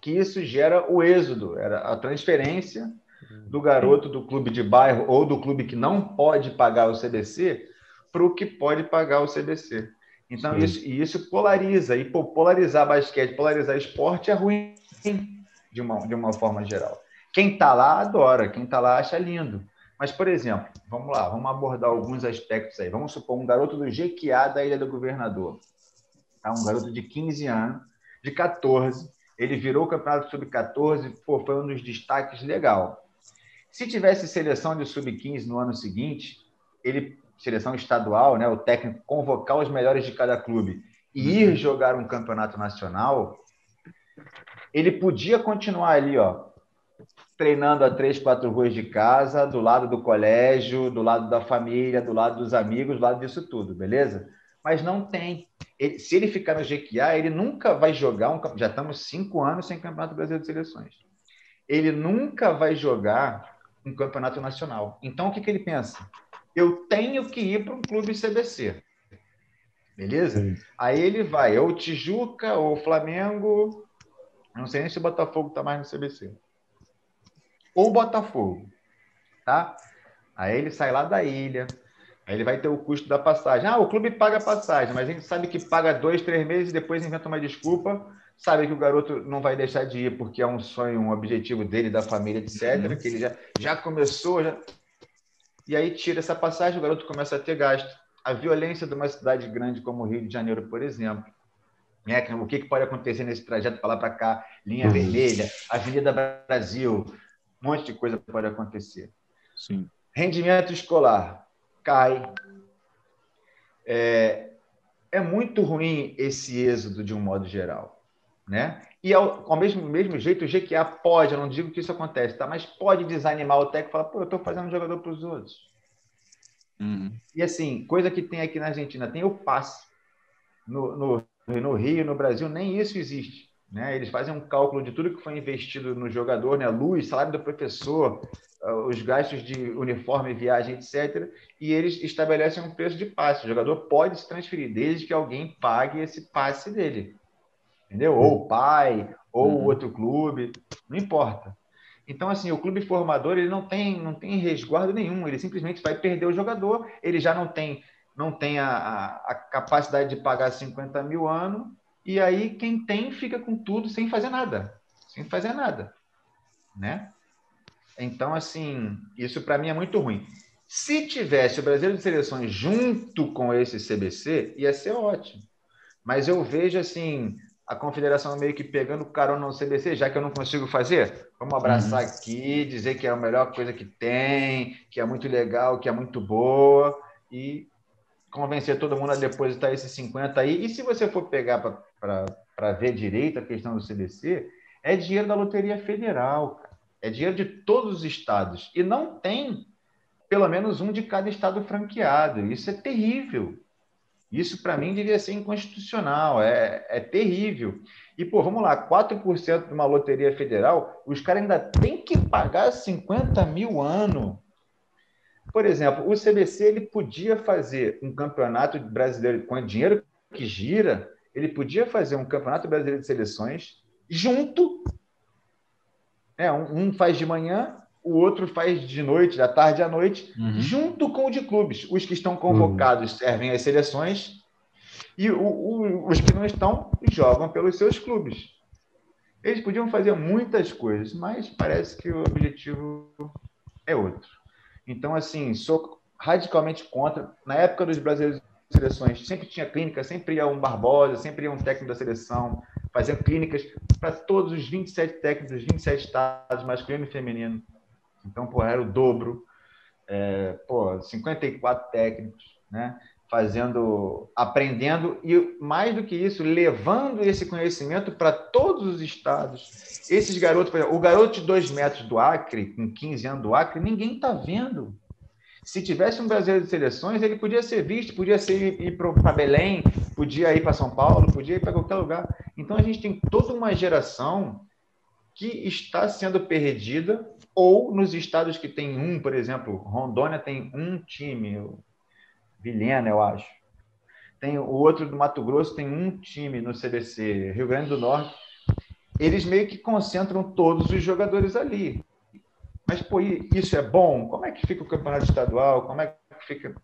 que isso gera o êxodo, era a transferência do garoto do clube de bairro ou do clube que não pode pagar o CBC para o que pode pagar o CBC. Então, isso, e isso polariza. E polarizar basquete, polarizar esporte é ruim de uma, de uma forma geral. Quem está lá adora, quem está lá acha lindo. Mas, por exemplo, vamos lá, vamos abordar alguns aspectos aí. Vamos supor um garoto do Jequiá da Ilha do Governador. Tá? Um garoto de 15 anos, de 14. Ele virou o campeonato sub-14, foi um dos destaques legal. Se tivesse seleção de sub-15 no ano seguinte, ele seleção estadual, né, o técnico convocar os melhores de cada clube e ir jogar um campeonato nacional, ele podia continuar ali, ó, treinando a três, quatro ruas de casa, do lado do colégio, do lado da família, do lado dos amigos, do lado disso tudo, beleza? Mas não tem. Ele, se ele ficar no GQA, ele nunca vai jogar um. Já estamos cinco anos sem Campeonato Brasileiro de Seleções. Ele nunca vai jogar um campeonato nacional. Então, o que, que ele pensa? Eu tenho que ir para um clube CBC. Beleza? Sim. Aí ele vai, ou Tijuca, ou Flamengo. Não sei nem se o Botafogo está mais no CBC ou Botafogo, tá? Aí ele sai lá da ilha, aí ele vai ter o custo da passagem. Ah, o clube paga a passagem, mas a gente sabe que paga dois, três meses e depois inventa uma desculpa, sabe que o garoto não vai deixar de ir porque é um sonho, um objetivo dele, da família, etc., que ele já, já começou, já... e aí tira essa passagem, o garoto começa a ter gasto. A violência de uma cidade grande como o Rio de Janeiro, por exemplo, né? O que, que pode acontecer nesse trajeto para lá para cá? Linha uhum. Vermelha, Avenida Brasil, um monte de coisa pode acontecer. Sim. Rendimento escolar cai. É, é muito ruim esse êxodo de um modo geral. né? E ao, ao, mesmo, mesmo jeito, o GQA pode, eu não digo que isso acontece, tá? mas pode desanimar o técnico e falar, pô, eu estou fazendo um jogador para os outros. Uhum. E assim, coisa que tem aqui na Argentina, tem o passe. No, no, no Rio, no Brasil, nem isso existe. Né? Eles fazem um cálculo de tudo que foi investido no jogador, né? luz, salário do professor, ah, os gastos de uniforme, viagem, etc. E eles estabelecem um preço de passe. O jogador pode se transferir desde que alguém pague esse passe dele. Entendeu? Ou o pai, ou uhum. outro clube, não importa. Então, assim, o clube formador ele não tem, não tem resguardo nenhum, ele simplesmente vai perder o jogador, ele já não tem, não tem a, a, a capacidade de pagar 50 mil ano, e aí quem tem fica com tudo sem fazer nada, sem fazer nada, né? Então, assim, isso para mim é muito ruim. Se tivesse o Brasileiro de Seleções junto com esse CBC, ia ser ótimo. Mas eu vejo, assim, a confederação meio que pegando carona no CBC, já que eu não consigo fazer, vamos abraçar uhum. aqui, dizer que é a melhor coisa que tem, que é muito legal, que é muito boa, e convencer todo mundo a depositar esses 50 aí. E se você for pegar para ver direito a questão do CBC, é dinheiro da Loteria Federal, é dinheiro de todos os estados. E não tem pelo menos um de cada estado franqueado. Isso é terrível. Isso, para mim, devia ser inconstitucional, é, é terrível. E, pô, vamos lá, 4% de uma loteria federal, os caras ainda têm que pagar 50 mil ano. Por exemplo, o CBC ele podia fazer um campeonato brasileiro com dinheiro que gira, ele podia fazer um campeonato brasileiro de seleções junto. É, um, um faz de manhã, o outro faz de noite, da tarde à noite, uhum. junto com o de clubes. Os que estão convocados uhum. servem às seleções e o, o, os que não estão jogam pelos seus clubes. Eles podiam fazer muitas coisas, mas parece que o objetivo é outro. Então, assim, sou radicalmente contra. Na época dos brasileiros seleções, sempre tinha clínica, sempre ia um Barbosa, sempre ia um técnico da seleção, fazendo clínicas para todos os 27 técnicos, 27 estados, masculino e feminino. Então, pô, era o dobro. É, pô, 54 técnicos, né? Fazendo, aprendendo e, mais do que isso, levando esse conhecimento para todos os estados. Esses garotos, por exemplo, o garoto de dois metros do Acre, com 15 anos do Acre, ninguém está vendo. Se tivesse um brasileiro de seleções, ele podia ser visto, podia ser ir para Belém, podia ir para São Paulo, podia ir para qualquer lugar. Então a gente tem toda uma geração que está sendo perdida, ou nos estados que tem um, por exemplo, Rondônia tem um time, Vilhena, eu acho. Tem o outro do Mato Grosso tem um time no CBC, Rio Grande do Norte. Eles meio que concentram todos os jogadores ali. Mas, pô, isso é bom? Como é que fica o campeonato estadual? Como é que fica.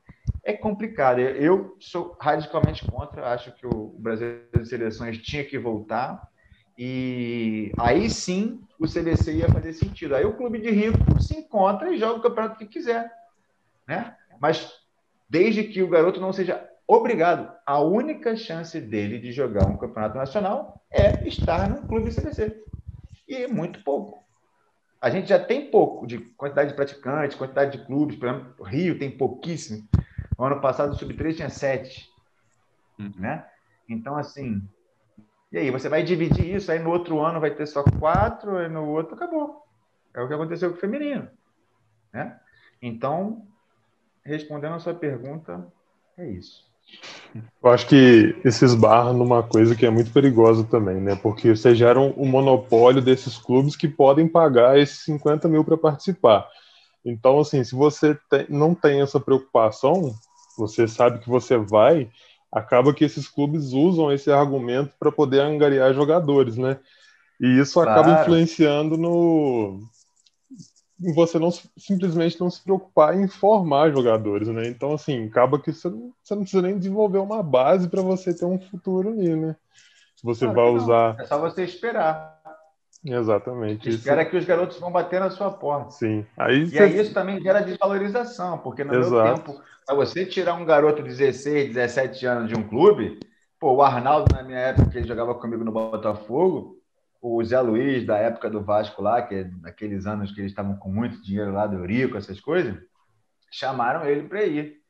É complicado. Eu sou radicalmente contra. Acho que o Brasil de Seleções tinha que voltar e aí sim o CBC ia fazer sentido. Aí o clube de rico se encontra e joga o campeonato que quiser. Né? Mas desde que o garoto não seja obrigado, a única chance dele de jogar um campeonato nacional é estar no clube CBC. E muito pouco. A gente já tem pouco de quantidade de praticantes, quantidade de clubes. Por exemplo, o Rio tem pouquíssimo. No ano passado o Sub-3 tinha sete. Hum. Né? Então, assim, e aí, você vai dividir isso, aí no outro ano vai ter só quatro, aí no outro acabou. É o que aconteceu com o feminino. Né? Então, respondendo a sua pergunta, é isso. Eu acho que isso esbarra numa coisa que é muito perigosa também, né? Porque você gera um, monopólio desses clubes que podem pagar esses 50 mil para participar. Então, assim, se você tem, não tem essa preocupação, você sabe que você vai, acaba que esses clubes usam esse argumento para poder angariar jogadores, né? E isso claro. acaba influenciando no você não simplesmente não se preocupar em formar jogadores, né? Então assim, acaba que você não, você não precisa nem desenvolver uma base para você ter um futuro ali, né? Você claro vai usar É só você esperar. Exatamente. Espera isso. que os garotos vão bater na sua porta. Sim. Aí e você... aí isso também gera desvalorização, porque no Exato. meu tempo para você tirar um garoto de 16, 17 anos de um clube, pô, o Arnaldo, na minha época, que ele jogava comigo no Botafogo, o Zé Luiz, da época do Vasco lá, que é daqueles anos que eles estavam com muito dinheiro lá do Eurico, essas coisas, chamaram ele para ir.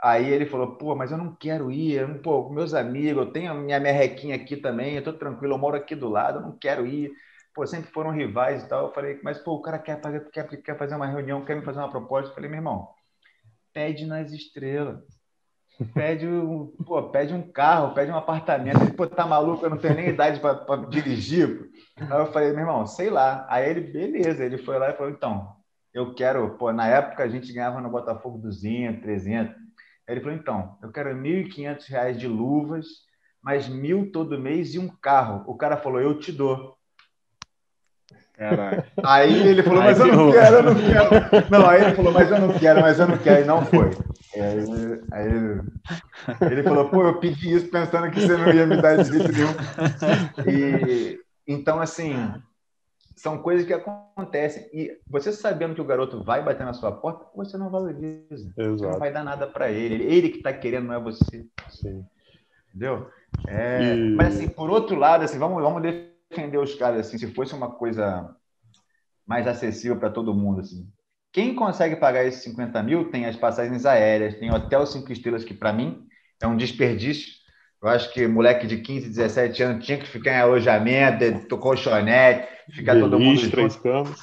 Aí ele falou, pô, mas eu não quero ir, eu, pô, meus amigos, eu tenho a minha merrequinha aqui também, eu tô tranquilo, eu moro aqui do lado, eu não quero ir. Pô, sempre foram rivais e tal. Eu falei, mas pô, o cara quer fazer, quer, quer fazer uma reunião, quer me fazer uma proposta. Eu falei, meu irmão, pede nas estrelas. Pede um, pô, pede um carro, pede um apartamento. Ele, pô, tá maluco, eu não tenho nem idade para dirigir. Aí eu falei, meu irmão, sei lá. Aí ele, beleza, ele foi lá e falou, então, eu quero, pô, na época a gente ganhava no Botafogo 200, 300. Aí ele falou, então, eu quero R$ 1.500 de luvas, mais mil todo mês e um carro. O cara falou, eu te dou. Caraca. Aí ele falou, mas eu não quero, eu não quero. Não, aí ele falou, mas eu não quero, mas eu não quero. E não foi. Aí, aí ele, falou, pô, eu pedi isso pensando que você não ia me dar de jeito nenhum. E, então, assim, são coisas que acontecem. E você sabendo que o garoto vai bater na sua porta, você não valoriza. Exato. Não vai dar nada para ele. Ele que está querendo, não é você. Sim. Entendeu? É, e... Mas, assim, por outro lado, assim, vamos, vamos defender os caras, assim, se fosse uma coisa mais acessível para todo mundo, assim. Quem consegue pagar esses 50 mil tem as passagens aéreas, tem hotel cinco estrelas, que para mim é um desperdício. Eu acho que moleque de 15, 17 anos tinha que ficar em alojamento, colchonete, ficar Beliche, todo mundo. Três camas.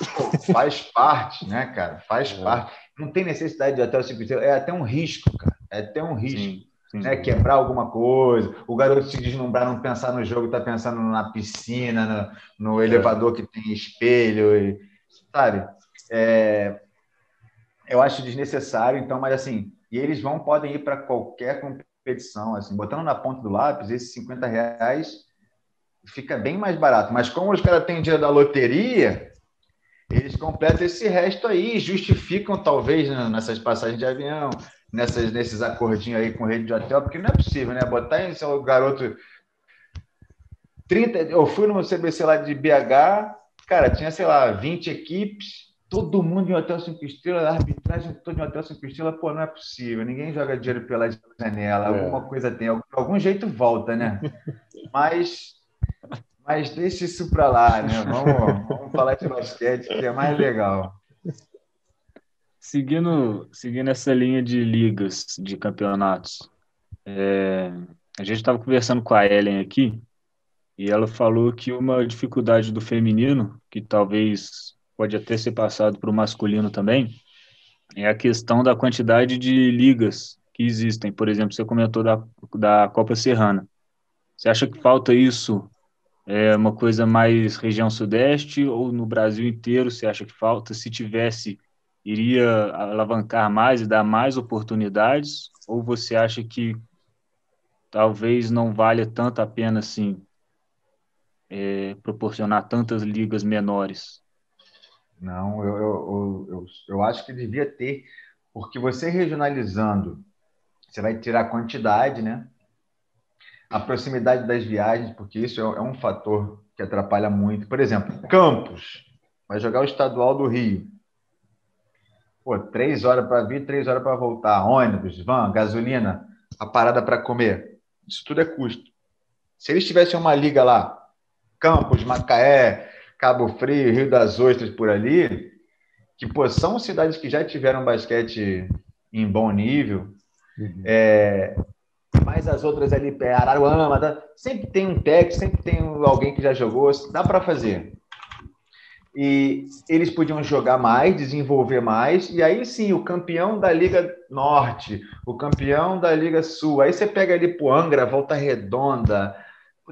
Faz parte, né, cara? Faz é. parte. Não tem necessidade de hotel cinco estrelas. É até um risco, cara. É até um risco. Sim. Sim. Né, quebrar alguma coisa, o garoto se deslumbrar, não pensar no jogo, tá pensando na piscina, no, no é. elevador que tem espelho, e, sabe? É, eu acho desnecessário, então, mas assim, e eles vão, podem ir para qualquer competição, assim, botando na ponta do lápis, esses 50 reais fica bem mais barato. Mas como os caras têm dinheiro da loteria, eles completam esse resto aí, justificam talvez né, nessas passagens de avião, nessas, nesses acordinhos aí com rede de hotel, porque não é possível, né? Botar em seu garoto 30, eu fui no CBC lá de BH, cara, tinha, sei lá, 20 equipes, todo mundo em hotel cinco estrelas, a arbitragem toda em hotel cinco estrelas, pô, não é possível, ninguém joga dinheiro pela janela, é. alguma coisa tem, algum, algum jeito volta, né? Mas, mas deixa isso para lá, né? Vamos, vamos falar de basquete, que é mais legal. Seguindo, seguindo essa linha de ligas, de campeonatos, é, a gente estava conversando com a Ellen aqui, e ela falou que uma dificuldade do feminino, que talvez pode até ser passado para o masculino também, é a questão da quantidade de ligas que existem. Por exemplo, você comentou da, da Copa Serrana. Você acha que falta isso, é uma coisa mais região sudeste ou no Brasil inteiro você acha que falta? Se tivesse, iria alavancar mais e dar mais oportunidades? Ou você acha que talvez não valha tanto a pena assim é, proporcionar tantas ligas menores? Não, eu, eu, eu, eu, acho que devia ter, porque você regionalizando, você vai tirar a quantidade, né? A proximidade das viagens, porque isso é, é um fator que atrapalha muito. Por exemplo, Campos vai jogar o estadual do Rio. Pô, três horas para vir, três horas para voltar. Ônibus, van, gasolina, a parada para comer. Isso tudo é custo. Se eles tivessem uma liga lá, Campos, Macaé, Cabo Frio, Rio das Ostras por ali, que pô, são cidades que já tiveram basquete em bom nível, uhum. é, mas as outras ali, Araruama, tá? sempre tem um técnico, sempre tem alguém que já jogou, dá para fazer. E eles podiam jogar mais, desenvolver mais, e aí sim, o campeão da Liga Norte, o campeão da Liga Sul, aí você pega ali pro Angra, Volta Redonda,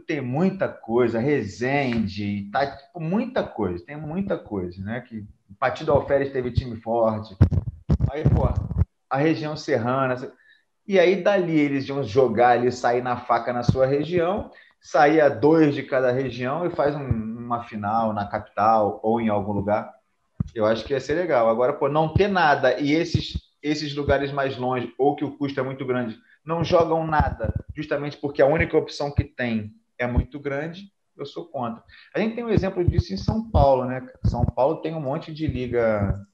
tem muita coisa, Resende, tá, tipo, muita coisa, tem muita coisa, né? Que o Partido Alferes teve time forte. Aí, pô, a região serrana. E aí, dali, eles iam jogar ali, sair na faca na sua região, saía dois de cada região e faz um, uma final na capital ou em algum lugar. Eu acho que ia ser legal. Agora, pô, não ter nada e esses, esses lugares mais longe, ou que o custo é muito grande, não jogam nada, justamente porque a única opção que tem é muito grande, eu sou contra. A gente tem um exemplo disso em São Paulo, né? São Paulo tem um monte de liga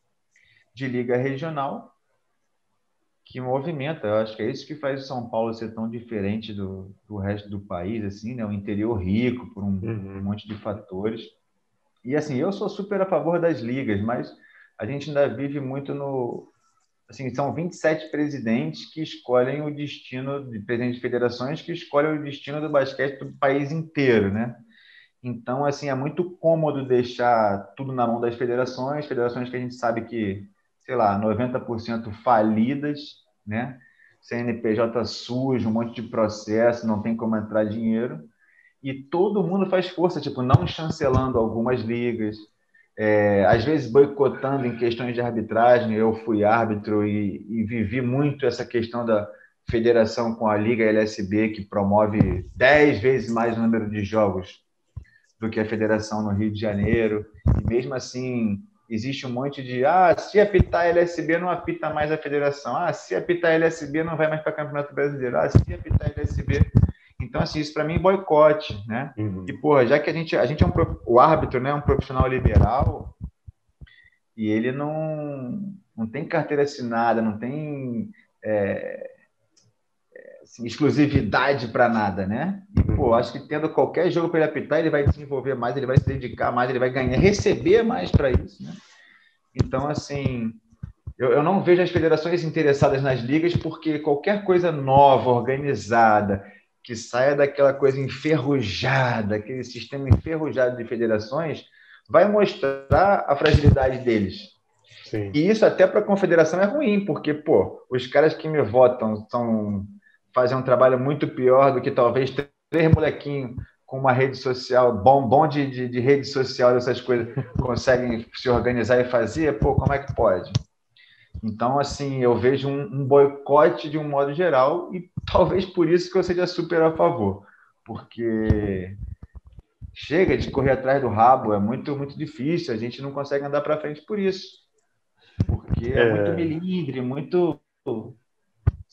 de liga regional que movimenta. Eu acho que é isso que faz São Paulo ser tão diferente do, do resto do país, assim, né? Um interior rico por um, uhum. um monte de fatores. E assim, eu sou super a favor das ligas, mas a gente ainda vive muito no, assim, são 27 presidentes que escolhem o destino, de presidentes de federações que escolhem o destino do basquete do país inteiro, né? Então, assim, é muito cômodo deixar tudo na mão das federações, federações que a gente sabe que, sei lá, 90% falidas, né? CNPJ sujo, um monte de processo, não tem como entrar dinheiro. E todo mundo faz força, tipo, não chancelando algumas ligas, é, às vezes boicotando em questões de arbitragem. Eu fui árbitro e, e, vivi muito essa questão da federação com a Liga LSB, que promove 10 vezes mais o número de jogos do que a federação no Rio de Janeiro. E mesmo assim, existe um monte de ah, se apitar LSB não apita mais a federação. Ah, se apitar LSB não vai mais para Campeonato Brasileiro. Ah, se apitar LSB. Então, assim, isso para mim é boicote, né? Uhum. E, porra, já que a gente, a gente é um, o árbitro, né, é um profissional liberal e ele não, não tem carteira assinada, não tem é, assim, exclusividade para nada, né? E, pô, uhum. acho que tendo qualquer jogo para ele apitar, ele vai desenvolver mais, ele vai se dedicar mais, ele vai ganhar, receber mais para isso, né? Então, assim, eu, eu não vejo as federações interessadas nas ligas porque qualquer coisa nova, organizada, que saia daquela coisa enferrujada, aquele sistema enferrujado de federações, vai mostrar a fragilidade deles. Sim. E isso até para a confederação é ruim, porque, pô, os caras que me votam são fazem um trabalho muito pior do que talvez três molequinhos com uma rede social, bom, bom de, de, de rede social, dessas coisas, conseguem se organizar e fazer, pô, como é que pode? Então, assim, eu vejo um, um boicote de um modo geral e talvez por isso que eu seja super a favor, porque chega de correr atrás do rabo, é muito, muito difícil, a gente não consegue andar para frente por isso, porque é, é. muito melindre, muito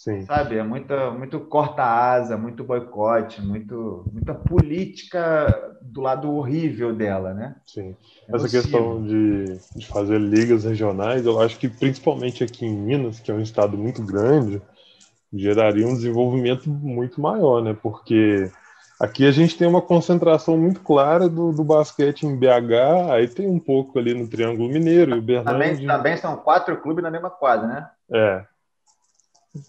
Sim. Sabe? É muita, muito corta-asa, muito boicote, muito, muita política do lado horrível dela, né? Sim. É Essa questão de, de fazer ligas regionais, eu acho que principalmente aqui em Minas, que é um estado muito grande, geraria um desenvolvimento muito maior, né? Porque aqui a gente tem uma concentração muito clara do, do basquete em BH, aí tem um pouco ali no Triângulo Mineiro e o Bernardo. Também, também são quatro clubes na mesma quadra, né? É,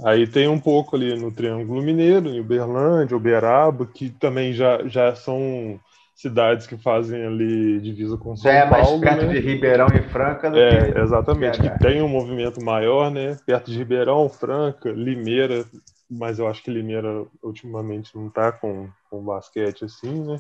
Aí tem um pouco ali no Triângulo Mineiro, em Uberlândia, Uberaba, que também já, já são cidades que fazem ali divisa com São Paulo. é mais perto né? de Ribeirão e Franca do é, que... Exatamente, que tem um movimento maior, né? Perto de Ribeirão, Franca, Limeira, mas eu acho que Limeira ultimamente não está com, com basquete assim, né?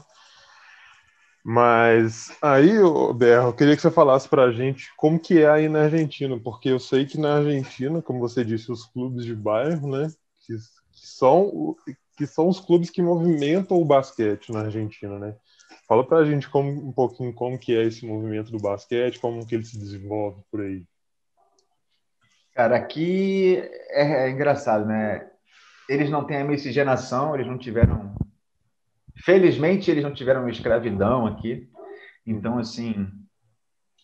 Mas aí, Berro, eu queria que você falasse para a gente como que é aí na Argentina, porque eu sei que na Argentina, como você disse, os clubes de bairro, né, que, que são que são os clubes que movimentam o basquete na Argentina, né? Fala para a gente como, um pouquinho como que é esse movimento do basquete, como que ele se desenvolve por aí. Cara, aqui é, é engraçado, né? Eles não têm a miscigenação, eles não tiveram Felizmente, eles não tiveram escravidão aqui. Então, assim,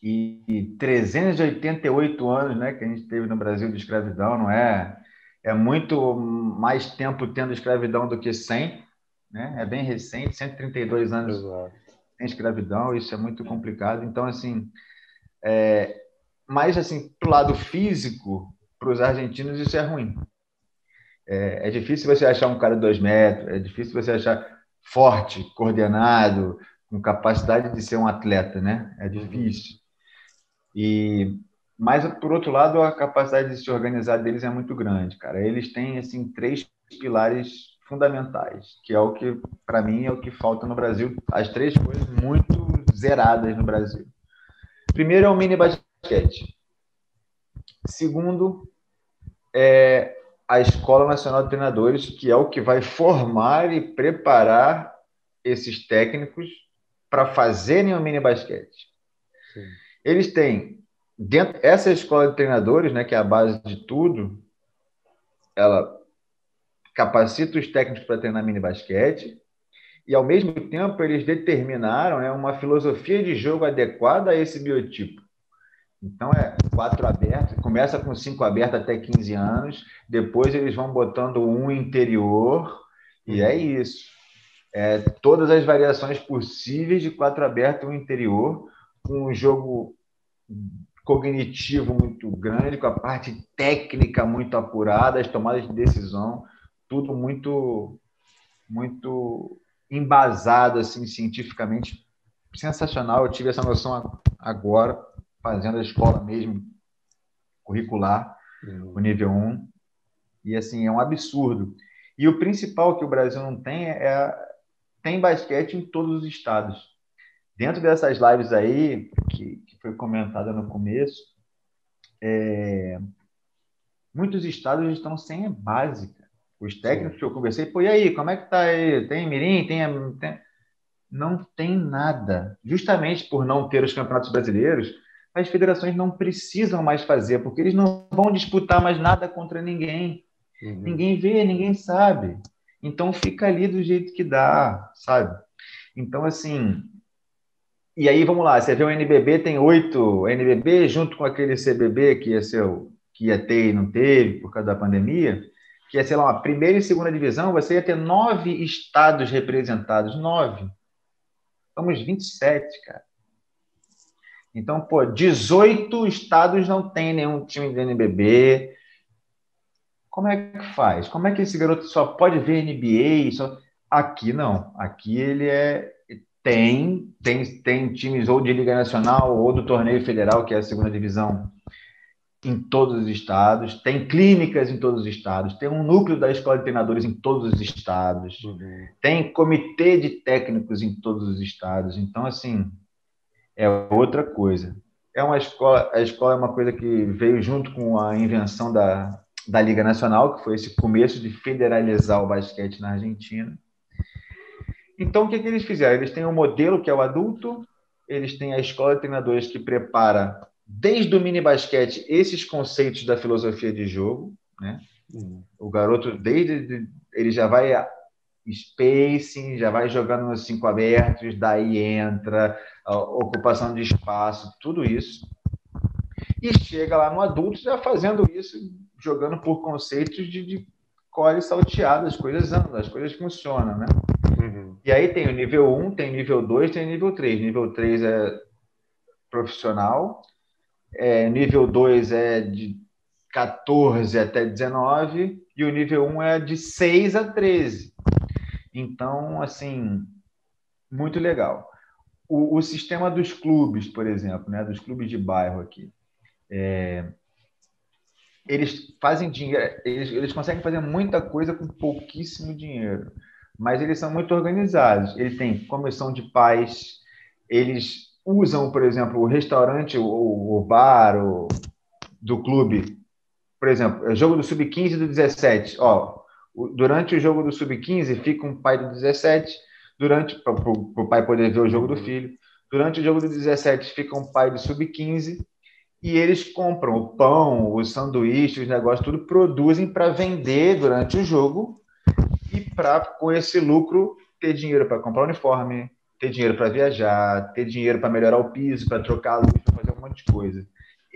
e 388 anos né, que a gente teve no Brasil de escravidão, não é? É muito mais tempo tendo escravidão do que 100, né? É bem recente, 132 anos Exato. sem escravidão, isso é muito complicado. Então, assim, é, mas, assim, para o lado físico, para os argentinos, isso é ruim. É, é, difícil você achar um cara de dois metros, é difícil você achar forte, coordenado, com capacidade de ser um atleta, né? É uhum. difícil. E mas por outro lado, a capacidade de se organizar deles é muito grande, cara. Eles têm assim três pilares fundamentais, que é o que para mim é o que falta no Brasil, as três coisas muito zeradas no Brasil. Primeiro é o mini basquete. Segundo é a Escola Nacional de Treinadores, que é o que vai formar e preparar esses técnicos para fazerem o mini basquete. Sim. Eles têm dentro essa escola de treinadores, né, que é a base de tudo, ela capacita os técnicos para treinar mini basquete e ao mesmo tempo eles determinaram né, uma filosofia de jogo adequada a esse biotipo. Então é quatro abertos, começa com cinco abertos até 15 anos, depois eles vão botando um interior, e é isso. É, todas as variações possíveis de quatro abertos e um interior, com um jogo cognitivo muito grande, com a parte técnica muito apurada, as tomadas de decisão, tudo muito muito embasado assim cientificamente sensacional. Eu tive essa noção agora fazendo a escola mesmo curricular, uhum. o nível 1. E assim, é um absurdo. E o principal que o Brasil não tem é tem basquete em todos os estados. Dentro dessas lives aí, que, que foi comentada no começo, é, muitos estados estão sem a básica. Os técnicos Sim. que eu conversei, pô, e aí, como é que tá aí? Tem mirim? Tem, tem... Não tem nada. Justamente por não ter os campeonatos brasileiros, as federações não precisam mais fazer, porque eles não vão disputar mais nada contra ninguém. Uhum. Ninguém vê, ninguém sabe. Então fica ali do jeito que dá, sabe? Então, assim. E aí, vamos lá, você vê o NBB tem oito NBB, junto com aquele CBB que ia, ser, que ia ter e não teve por causa da pandemia, que ia ser lá uma primeira e segunda divisão, você ia ter nove estados representados, nove. Somos 27, cara. Então, pô, 18 estados não tem nenhum time de NBB. Como é que faz? Como é que esse garoto só pode ver NBA? Só... Aqui não. Aqui ele é tem tem tem times ou de liga nacional ou do torneio federal, que é a segunda divisão, em todos os estados. Tem clínicas em todos os estados. Tem um núcleo da escola de treinadores em todos os estados. Uhum. Tem comitê de técnicos em todos os estados. Então assim, é outra coisa. É uma escola, a escola é uma coisa que veio junto com a invenção da, da Liga Nacional, que foi esse começo de federalizar o basquete na Argentina. Então, o que, que eles fizeram? Eles têm um modelo que é o adulto, eles têm a escola de treinadores que prepara, desde o mini basquete, esses conceitos da filosofia de jogo. Né? Uhum. O garoto, desde ele já vai spacing, já vai jogando nos cinco abertos, daí entra ocupação de espaço, tudo isso. E chega lá no adulto já fazendo isso, jogando por conceitos de, de core salteado, as coisas andam, as coisas funcionam, né? Uhum. E aí tem o nível 1, tem nível 2, tem nível 3. Nível 3 é profissional, é, nível 2 é de 14 até 19 e o nível 1 é de 6 a 13. Então, assim, muito legal. O, o sistema dos clubes, por exemplo, né, dos clubes de bairro aqui, é, eles fazem dinheiro, eles, eles conseguem fazer muita coisa com pouquíssimo dinheiro, mas eles são muito organizados. Eles têm comissão de paz, eles usam, por exemplo, o restaurante, o, o bar o, do clube, por exemplo, é jogo do sub-15 e do 17. Ó, durante o jogo do sub-15 fica um pai do 17, durante para o pai poder ver o jogo do filho. Durante o jogo do 17 fica um pai do sub-15 e eles compram o pão, os sanduíches, os negócios, tudo produzem para vender durante o jogo. E para com esse lucro ter dinheiro para comprar uniforme, ter dinheiro para viajar, ter dinheiro para melhorar o piso, para trocar a luz, para fazer um monte de coisa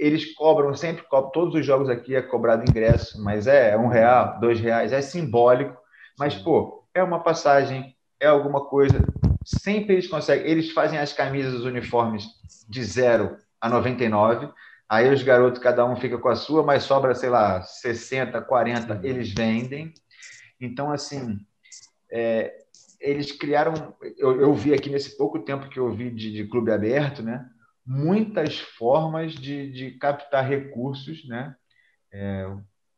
eles cobram sempre, todos os jogos aqui é cobrado ingresso, mas é um real, dois reais, é simbólico, mas pô, é uma passagem, é alguma coisa. Sempre eles conseguem, eles fazem as camisas, os uniformes de zero a 99. Aí os garotos, cada um fica com a sua, mas sobra, sei lá, 60, 40, eles vendem. Então, assim, é, eles criaram. Eu, eu, vi aqui nesse pouco tempo que eu vi de, de clube aberto, né? Muitas formas de, de captar recursos, né? É,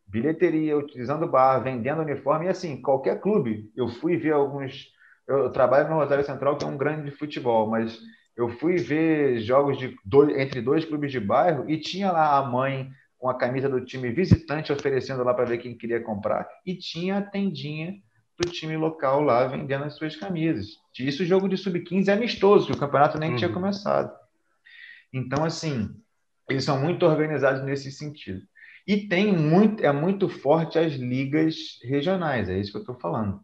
bilheteria, utilizando bar, vendendo uniforme, e assim, qualquer clube. Eu fui ver alguns. Eu trabalho no Rosário Central, que é um grande de futebol, mas eu fui ver jogos de dois, entre dois clubes de bairro e tinha lá a mãe com a camisa do time visitante oferecendo lá para ver quem queria comprar, e tinha a tendinha do time local lá vendendo as suas camisas. Isso jogo de sub-15 é amistoso, que o campeonato nem uhum. tinha começado. Então, assim, eles são muito organizados nesse sentido. E tem muito, é muito forte as ligas regionais, é isso que eu estou falando.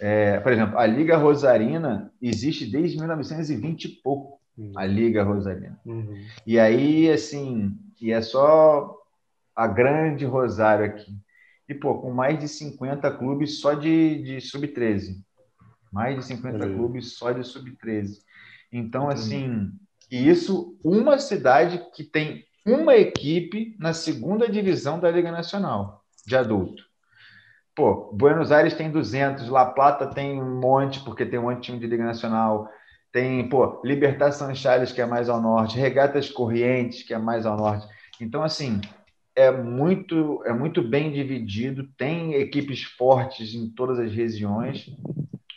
É, por exemplo, a Liga Rosarina existe desde 1920 e pouco, uhum. a Liga Rosarina. Uhum. E aí, assim, e é só a grande Rosário aqui. E, pô, com mais de 50 clubes só de, de sub-13. Mais de 50 uhum. clubes só de sub-13. Então, assim, e isso, uma cidade que tem uma equipe na segunda divisão da Liga Nacional de adulto. Pô, Buenos Aires tem 200, La Plata tem um monte, porque tem um monte de time de Liga Nacional. Tem, pô, Libertar São Charles, que é mais ao norte, Regatas Corrientes, que é mais ao norte. Então, assim, é muito, é muito bem dividido, tem equipes fortes em todas as regiões.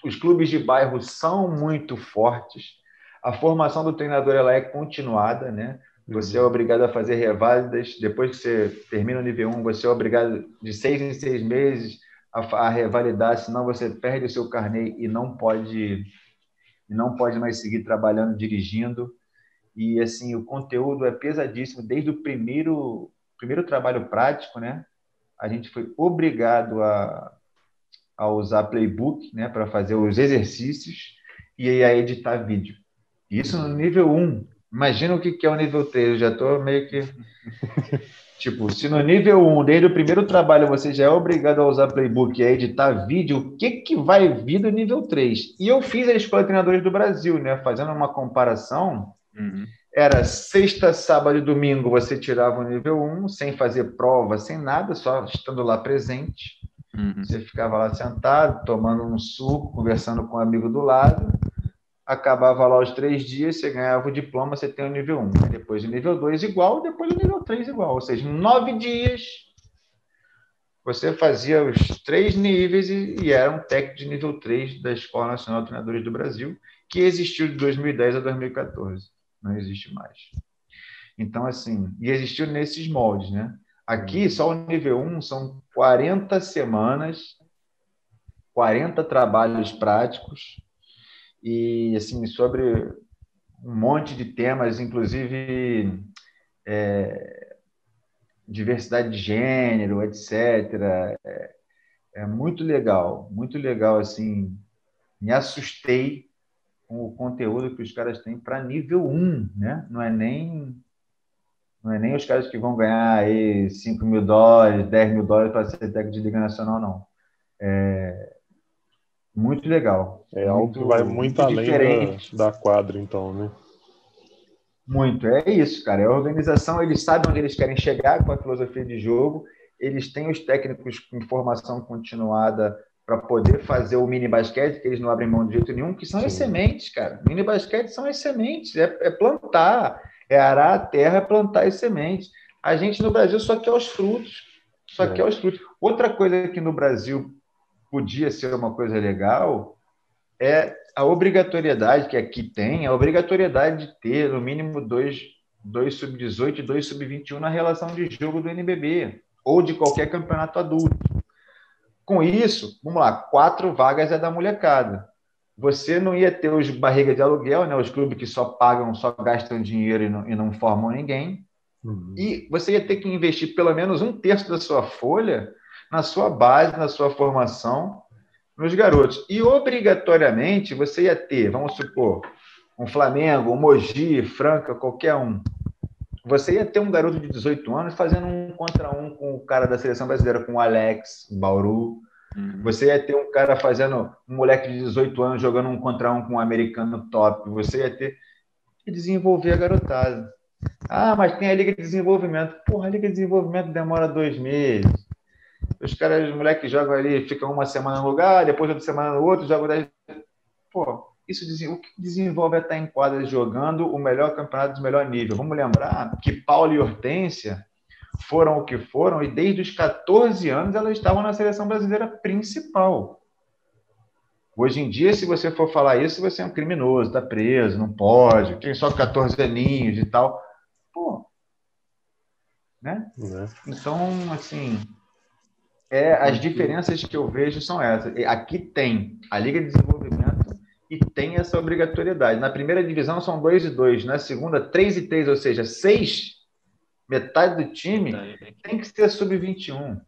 Os clubes de bairro são muito fortes. A formação do treinador ela é continuada, né? Você é uhum. obrigado a fazer reválidas. Depois que você termina o nível 1, você é obrigado de seis em seis meses a, a revalidar, senão você perde o seu carnê e não pode e não pode mais seguir trabalhando, dirigindo. E assim, o conteúdo é pesadíssimo desde o primeiro primeiro trabalho prático, né? A gente foi obrigado a, a usar playbook, né, para fazer os exercícios e a editar vídeo. Isso no nível 1. Imagina o que é o nível 3. Eu já estou meio que. tipo, se no nível 1, desde o primeiro trabalho, você já é obrigado a usar playbook e a editar vídeo, o que, que vai vir do nível 3? E eu fiz a Escola de Treinadores do Brasil, né? Fazendo uma comparação. Uhum. Era sexta, sábado e domingo você tirava o nível 1, sem fazer prova, sem nada, só estando lá presente. Uhum. Você ficava lá sentado, tomando um suco, conversando com um amigo do lado acabava lá os três dias, você ganhava o diploma, você tem o nível 1. Depois o nível 2 igual, depois o nível 3 igual. Ou seja, em nove dias você fazia os três níveis e, e era um técnico de nível 3 da Escola Nacional de Treinadores do Brasil, que existiu de 2010 a 2014. Não existe mais. Então, assim, e existiu nesses moldes, né? Aqui, só o nível 1 são 40 semanas, 40 trabalhos práticos, e assim sobre um monte de temas, inclusive é, diversidade de gênero, etc. É, é, muito legal, muito legal assim. Me assustei com o conteúdo que os caras têm para nível 1, né? Não é nem não é nem os caras que vão ganhar aí 5 mil dólares, 10 mil dólares para ser técnico de Liga Nacional, não. É, muito legal. É algo que vai muito, muito além da, da, quadra, então, né? Muito, é isso, cara. É a organização, eles sabem onde eles querem chegar com a filosofia de jogo, eles têm os técnicos com formação continuada para poder fazer o mini basquete, que eles não abrem mão de jeito nenhum, que são Sim. as sementes, cara. Mini basquete são as sementes, é, é plantar, é arar a terra, é plantar as sementes. A gente no Brasil só quer os frutos, só é. quer os frutos. Outra coisa que no Brasil podia ser uma coisa legal é a obrigatoriedade que aqui tem, a obrigatoriedade de ter no mínimo dois, dois sub-18 e dois sub-21 na relação de jogo do NBB ou de qualquer campeonato adulto. Com isso, vamos lá, quatro vagas é da molecada. Você não ia ter os barriga de aluguel, né? os clubes que só pagam, só gastam dinheiro e não, e não formam ninguém. Uhum. E você ia ter que investir pelo menos um terço da sua folha na sua base, na sua formação, nos garotos. E obrigatoriamente você ia ter, vamos supor, um Flamengo, um Mogi, Franca, qualquer um. Você ia ter um garoto de 18 anos fazendo um contra um com o cara da seleção brasileira, com o Alex, Bauru. Uhum. Você ia ter um cara fazendo um moleque de 18 anos jogando um contra um com um americano top. Você ia ter que desenvolver a garotada. Ah, mas tem a Liga de Desenvolvimento. Porra, a Liga de Desenvolvimento demora dois meses. Os caras, os moleques jogam ali, ficam uma semana no lugar, depois outra semana no outro, jogam dez. Pô, isso o que desenvolve é estar em quadra jogando o melhor campeonato do melhor nível. Vamos lembrar que Paulo e Hortência foram o que foram e desde os 14 anos elas estavam na seleção brasileira principal. Hoje em dia, se você for falar isso, você é um criminoso, está preso, não pode, tem só 14 aninhos e tal. Pô. Né? É. Então, assim, é, as diferenças que eu vejo são essas. Aqui tem a Liga de Desenvolvimento e tem essa obrigatoriedade. Na primeira divisão são 2 e 2, na segunda 3 e 3, ou seja, 6, metade do time tem que ser sub-21.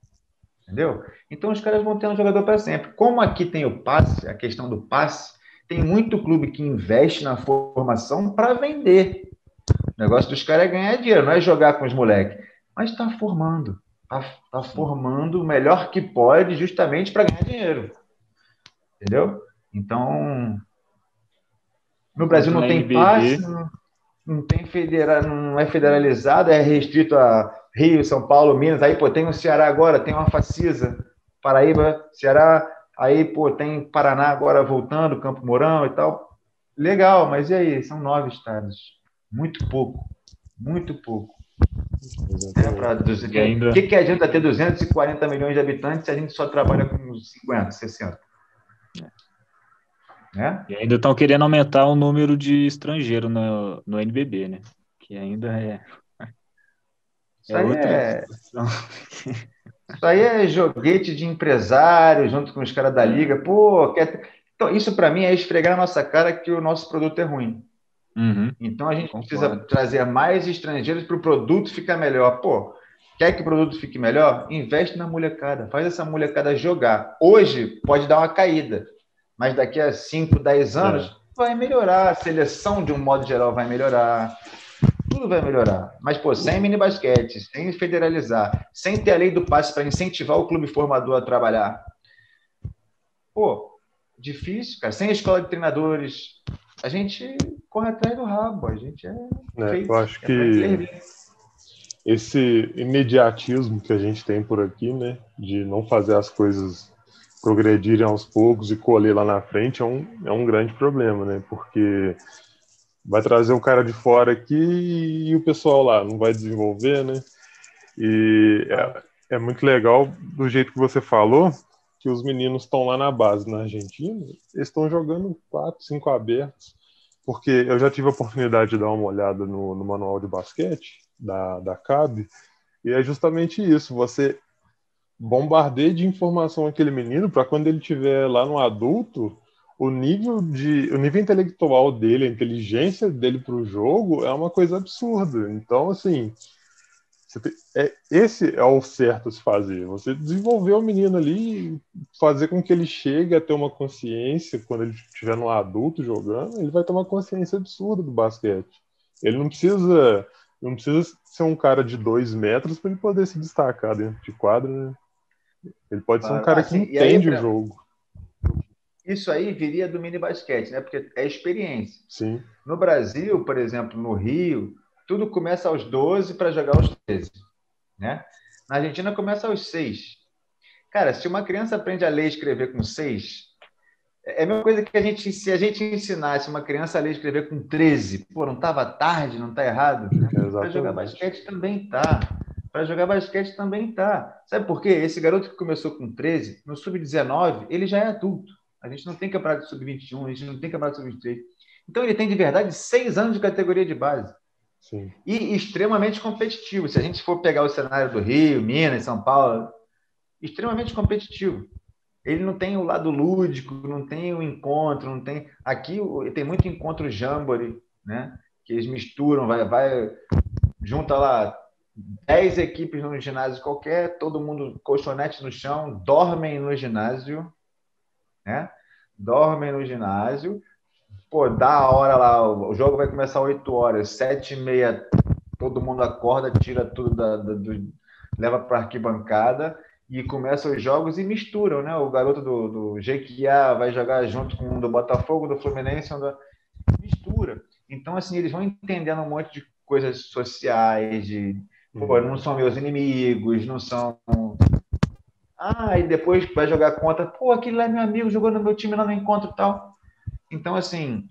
Entendeu? Então os caras vão ter um jogador para sempre. Como aqui tem o passe, a questão do passe, tem muito clube que investe na formação para vender. O negócio dos caras é ganhar dinheiro, não é jogar com os moleques, mas está formando está tá formando o melhor que pode justamente para ganhar dinheiro. Entendeu? Então, no Brasil não tem passe. não tem federa, não é federalizado, é restrito a Rio, São Paulo, Minas. Aí, pô, tem o Ceará agora, tem uma Facisa, Paraíba, Ceará. Aí, pô, tem Paraná agora voltando, Campo Mourão e tal. Legal, mas e aí? São nove estados. Muito pouco. Muito pouco. É pra, ainda... O que, que adianta ter 240 milhões de habitantes se a gente só trabalha com 50, 60? Né? E ainda estão querendo aumentar o número de estrangeiros no, no NBB, né? Que ainda é. Isso, é aí é... isso aí é joguete de empresário junto com os caras da liga. Pô, quer... então, isso para mim é esfregar na nossa cara que o nosso produto é ruim. Uhum. Então a gente Concordo. precisa trazer mais estrangeiros para o produto ficar melhor. Pô, quer que o produto fique melhor? Investe na molecada, faz essa molecada jogar. Hoje pode dar uma caída, mas daqui a 5, 10 anos é. vai melhorar. A seleção, de um modo geral, vai melhorar. Tudo vai melhorar. Mas, pô, sem mini basquete, sem federalizar, sem ter a lei do passe para incentivar o clube formador a trabalhar. Pô, difícil, cara. Sem escola de treinadores, a gente corre atrás do rabo. A gente é. é eu acho é que esse imediatismo que a gente tem por aqui, né, de não fazer as coisas progredirem aos poucos e colher lá na frente é um, é um grande problema, né? Porque vai trazer um cara de fora aqui e o pessoal lá não vai desenvolver, né? E é, é muito legal do jeito que você falou que os meninos estão lá na base na Argentina, eles estão jogando quatro, cinco abertos, porque eu já tive a oportunidade de dar uma olhada no, no manual de basquete da, da CAB, e é justamente isso, você bombardeia de informação aquele menino para quando ele estiver lá no adulto, o nível de o nível intelectual dele, a inteligência dele para o jogo é uma coisa absurda. Então, assim, tem, é, esse é o certo a se fazer. Você desenvolver o menino ali, fazer com que ele chegue a ter uma consciência quando ele estiver no adulto jogando, ele vai ter uma consciência absurda do basquete. Ele não precisa não precisa ser um cara de dois metros para ele poder se destacar dentro de quadra, né? Ele pode ser um cara assim, que entende aí, o jogo. Isso aí viria do mini basquete, né? Porque é experiência. Sim. No Brasil, por exemplo, no Rio, tudo começa aos 12 para jogar aos 13, né? Na Argentina começa aos 6. Cara, se uma criança aprende a ler e escrever com 6, é a mesma coisa que a gente, se a gente ensinasse uma criança a ler e escrever com 13, pô, não estava tarde, não está errado? Para jogar basquete também tá. Para jogar basquete também tá. Sabe por quê? Esse garoto que começou com 13, no sub-19, ele já é adulto. A gente não tem campeonato de sub-21, a gente não tem campeonato de sub-23. Então ele tem de verdade seis anos de categoria de base. Sim. E extremamente competitivo. Se a gente for pegar o cenário do Rio, Minas, São Paulo, extremamente competitivo. Ele não tem o lado lúdico, não tem o encontro, não tem. Aqui tem muito encontro jamboree, né? Que eles misturam, vai, vai junta lá 10 equipes no ginásio qualquer, todo mundo colchonete no chão, dormem no ginásio, né? Dormem no ginásio, pô, dá a hora lá, o jogo vai começar 8 horas, 7 e meia, todo mundo acorda, tira tudo da, da do, leva para arquibancada e começam os jogos e misturam, né? O garoto do, do Jequiá vai jogar junto com um do Botafogo, do Fluminense, um do... mistura. Então, assim, eles vão entendendo um monte de coisas sociais, de, pô, uhum. não são meus inimigos, não são... Ah, e depois vai jogar contra, pô, aquele lá é meu amigo, jogou no meu time lá no encontro e tal. Então, assim,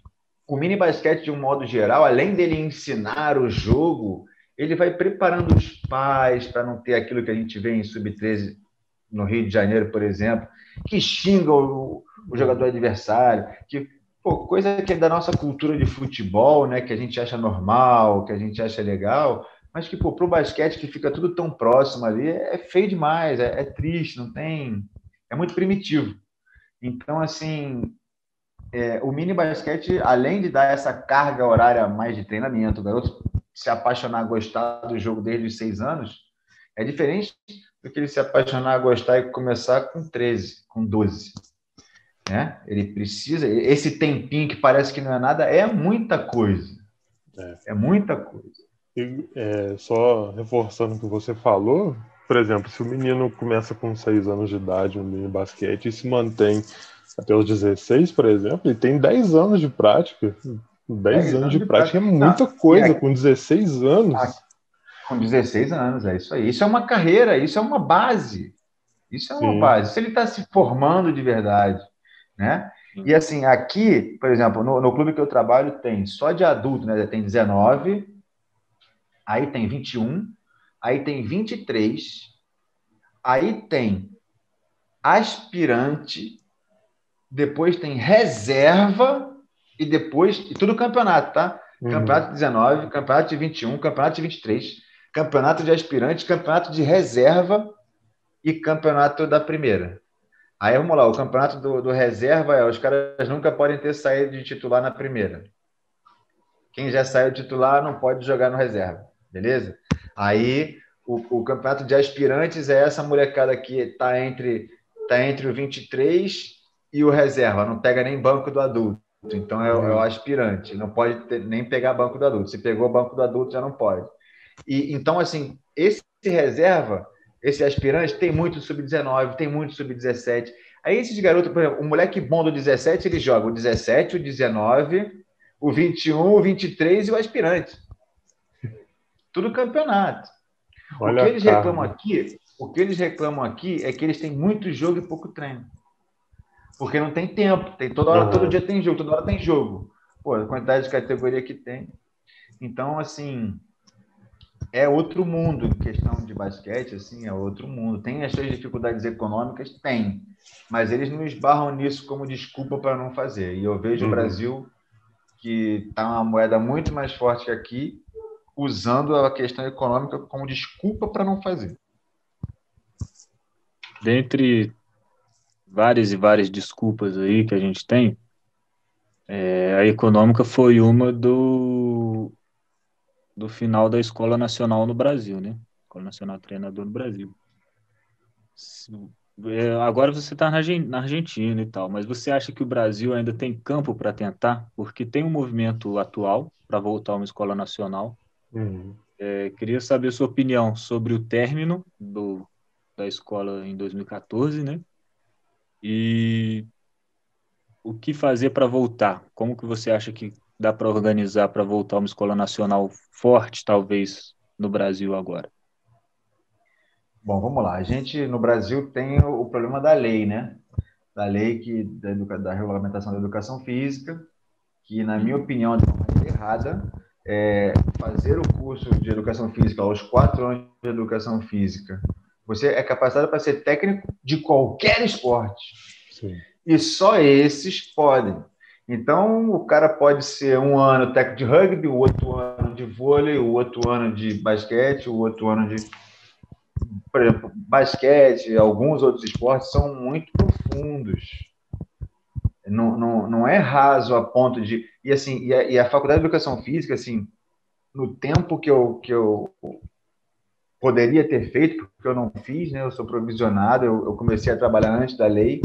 o mini basquete, de um modo geral, além dele ensinar o jogo, ele vai preparando os pais para não ter aquilo que a gente vê em sub-13 no Rio de Janeiro, por exemplo, que xinga o, o jogador adversário, que pô, coisa que é da nossa cultura de futebol, né, que a gente acha normal, que a gente acha legal, mas que para o basquete que fica tudo tão próximo ali é feio demais, é, é triste, não tem, é muito primitivo. Então, assim, é, o mini basquete, além de dar essa carga horária mais de treinamento, o garoto se apaixonar, gostar do jogo desde os seis anos, é diferente do que ele se apaixonar, gostar e começar com 13, com 12. Né? Ele precisa, esse tempinho que parece que não é nada, é muita coisa. É, é muita coisa. E, é, só reforçando o que você falou, por exemplo, se o menino começa com 6 anos de idade no mini basquete e se mantém até os 16, por exemplo, ele tem 10 anos de prática. 10 anos de prática é muita coisa, com 16 anos. Ah, com 16 anos, é isso aí. Isso é uma carreira, isso é uma base. Isso é uma Sim. base. Se ele está se formando de verdade, né? E assim, aqui, por exemplo, no, no, clube que eu trabalho tem só de adulto, né? Tem 19, aí tem 21, aí tem 23, aí tem aspirante, depois tem reserva e depois, e tudo campeonato, tá? Uhum. Campeonato de 19, campeonato de 21, campeonato de 23, campeonato de aspirante, campeonato de reserva e campeonato da primeira. Aí vamos lá, o campeonato do, do reserva é os caras nunca podem ter saído de titular na primeira. Quem já saiu titular não pode jogar no reserva, beleza? Aí o, o campeonato de aspirantes é essa molecada que está entre, tá entre o 23 e o reserva, não pega nem banco do adulto. Então é, é o aspirante, não pode ter, nem pegar banco do adulto. Se pegou banco do adulto, já não pode. E então, assim, esse reserva esse aspirante tem muito sub-19, tem muito sub-17. Aí esses garotos, por exemplo, o moleque bom do 17, ele joga o 17, o 19, o 21, o 23 e o aspirante. Tudo campeonato. Olha o que eles reclamam aqui, o que eles reclamam aqui é que eles têm muito jogo e pouco treino. Porque não tem tempo, tem toda hora, uhum. todo dia tem jogo, toda hora tem jogo. Pô, a quantidade de categoria que tem. Então, assim, é outro mundo, questão de basquete, assim, é outro mundo. Tem as suas dificuldades econômicas? Tem. Mas eles não esbarram nisso como desculpa para não fazer. E eu vejo uhum. o Brasil, que está uma moeda muito mais forte que aqui, usando a questão econômica como desculpa para não fazer. Dentre várias e várias desculpas aí que a gente tem, é, a econômica foi uma do do final da Escola Nacional no Brasil, né? Escola Nacional Treinador no Brasil. É, agora você está na Argentina e tal, mas você acha que o Brasil ainda tem campo para tentar? Porque tem um movimento atual para voltar a uma escola nacional. Uhum. É, queria saber sua opinião sobre o término do, da escola em 2014, né? E o que fazer para voltar? Como que você acha que dá para organizar para voltar uma escola nacional forte, talvez, no Brasil agora? Bom, vamos lá. A gente, no Brasil, tem o, problema da lei, né? Da lei que, da, da regulamentação da educação física, que, na minha opinião, é uma maneira errada, é fazer o curso de educação física aos quatro anos de educação física. Você é capacitado para ser técnico de qualquer esporte. Sim. E só esses podem. Então, o cara pode ser um ano técnico de rugby, o outro ano de vôlei, o outro ano de basquete, o outro ano de. Por exemplo, basquete, alguns outros esportes são muito profundos. Não, não, não é raso a ponto de. E, assim, e a, e a Faculdade de Educação Física, assim, no tempo que eu, que eu poderia ter feito, porque eu não fiz, né? Eu sou provisionado, eu, eu comecei a trabalhar antes da lei,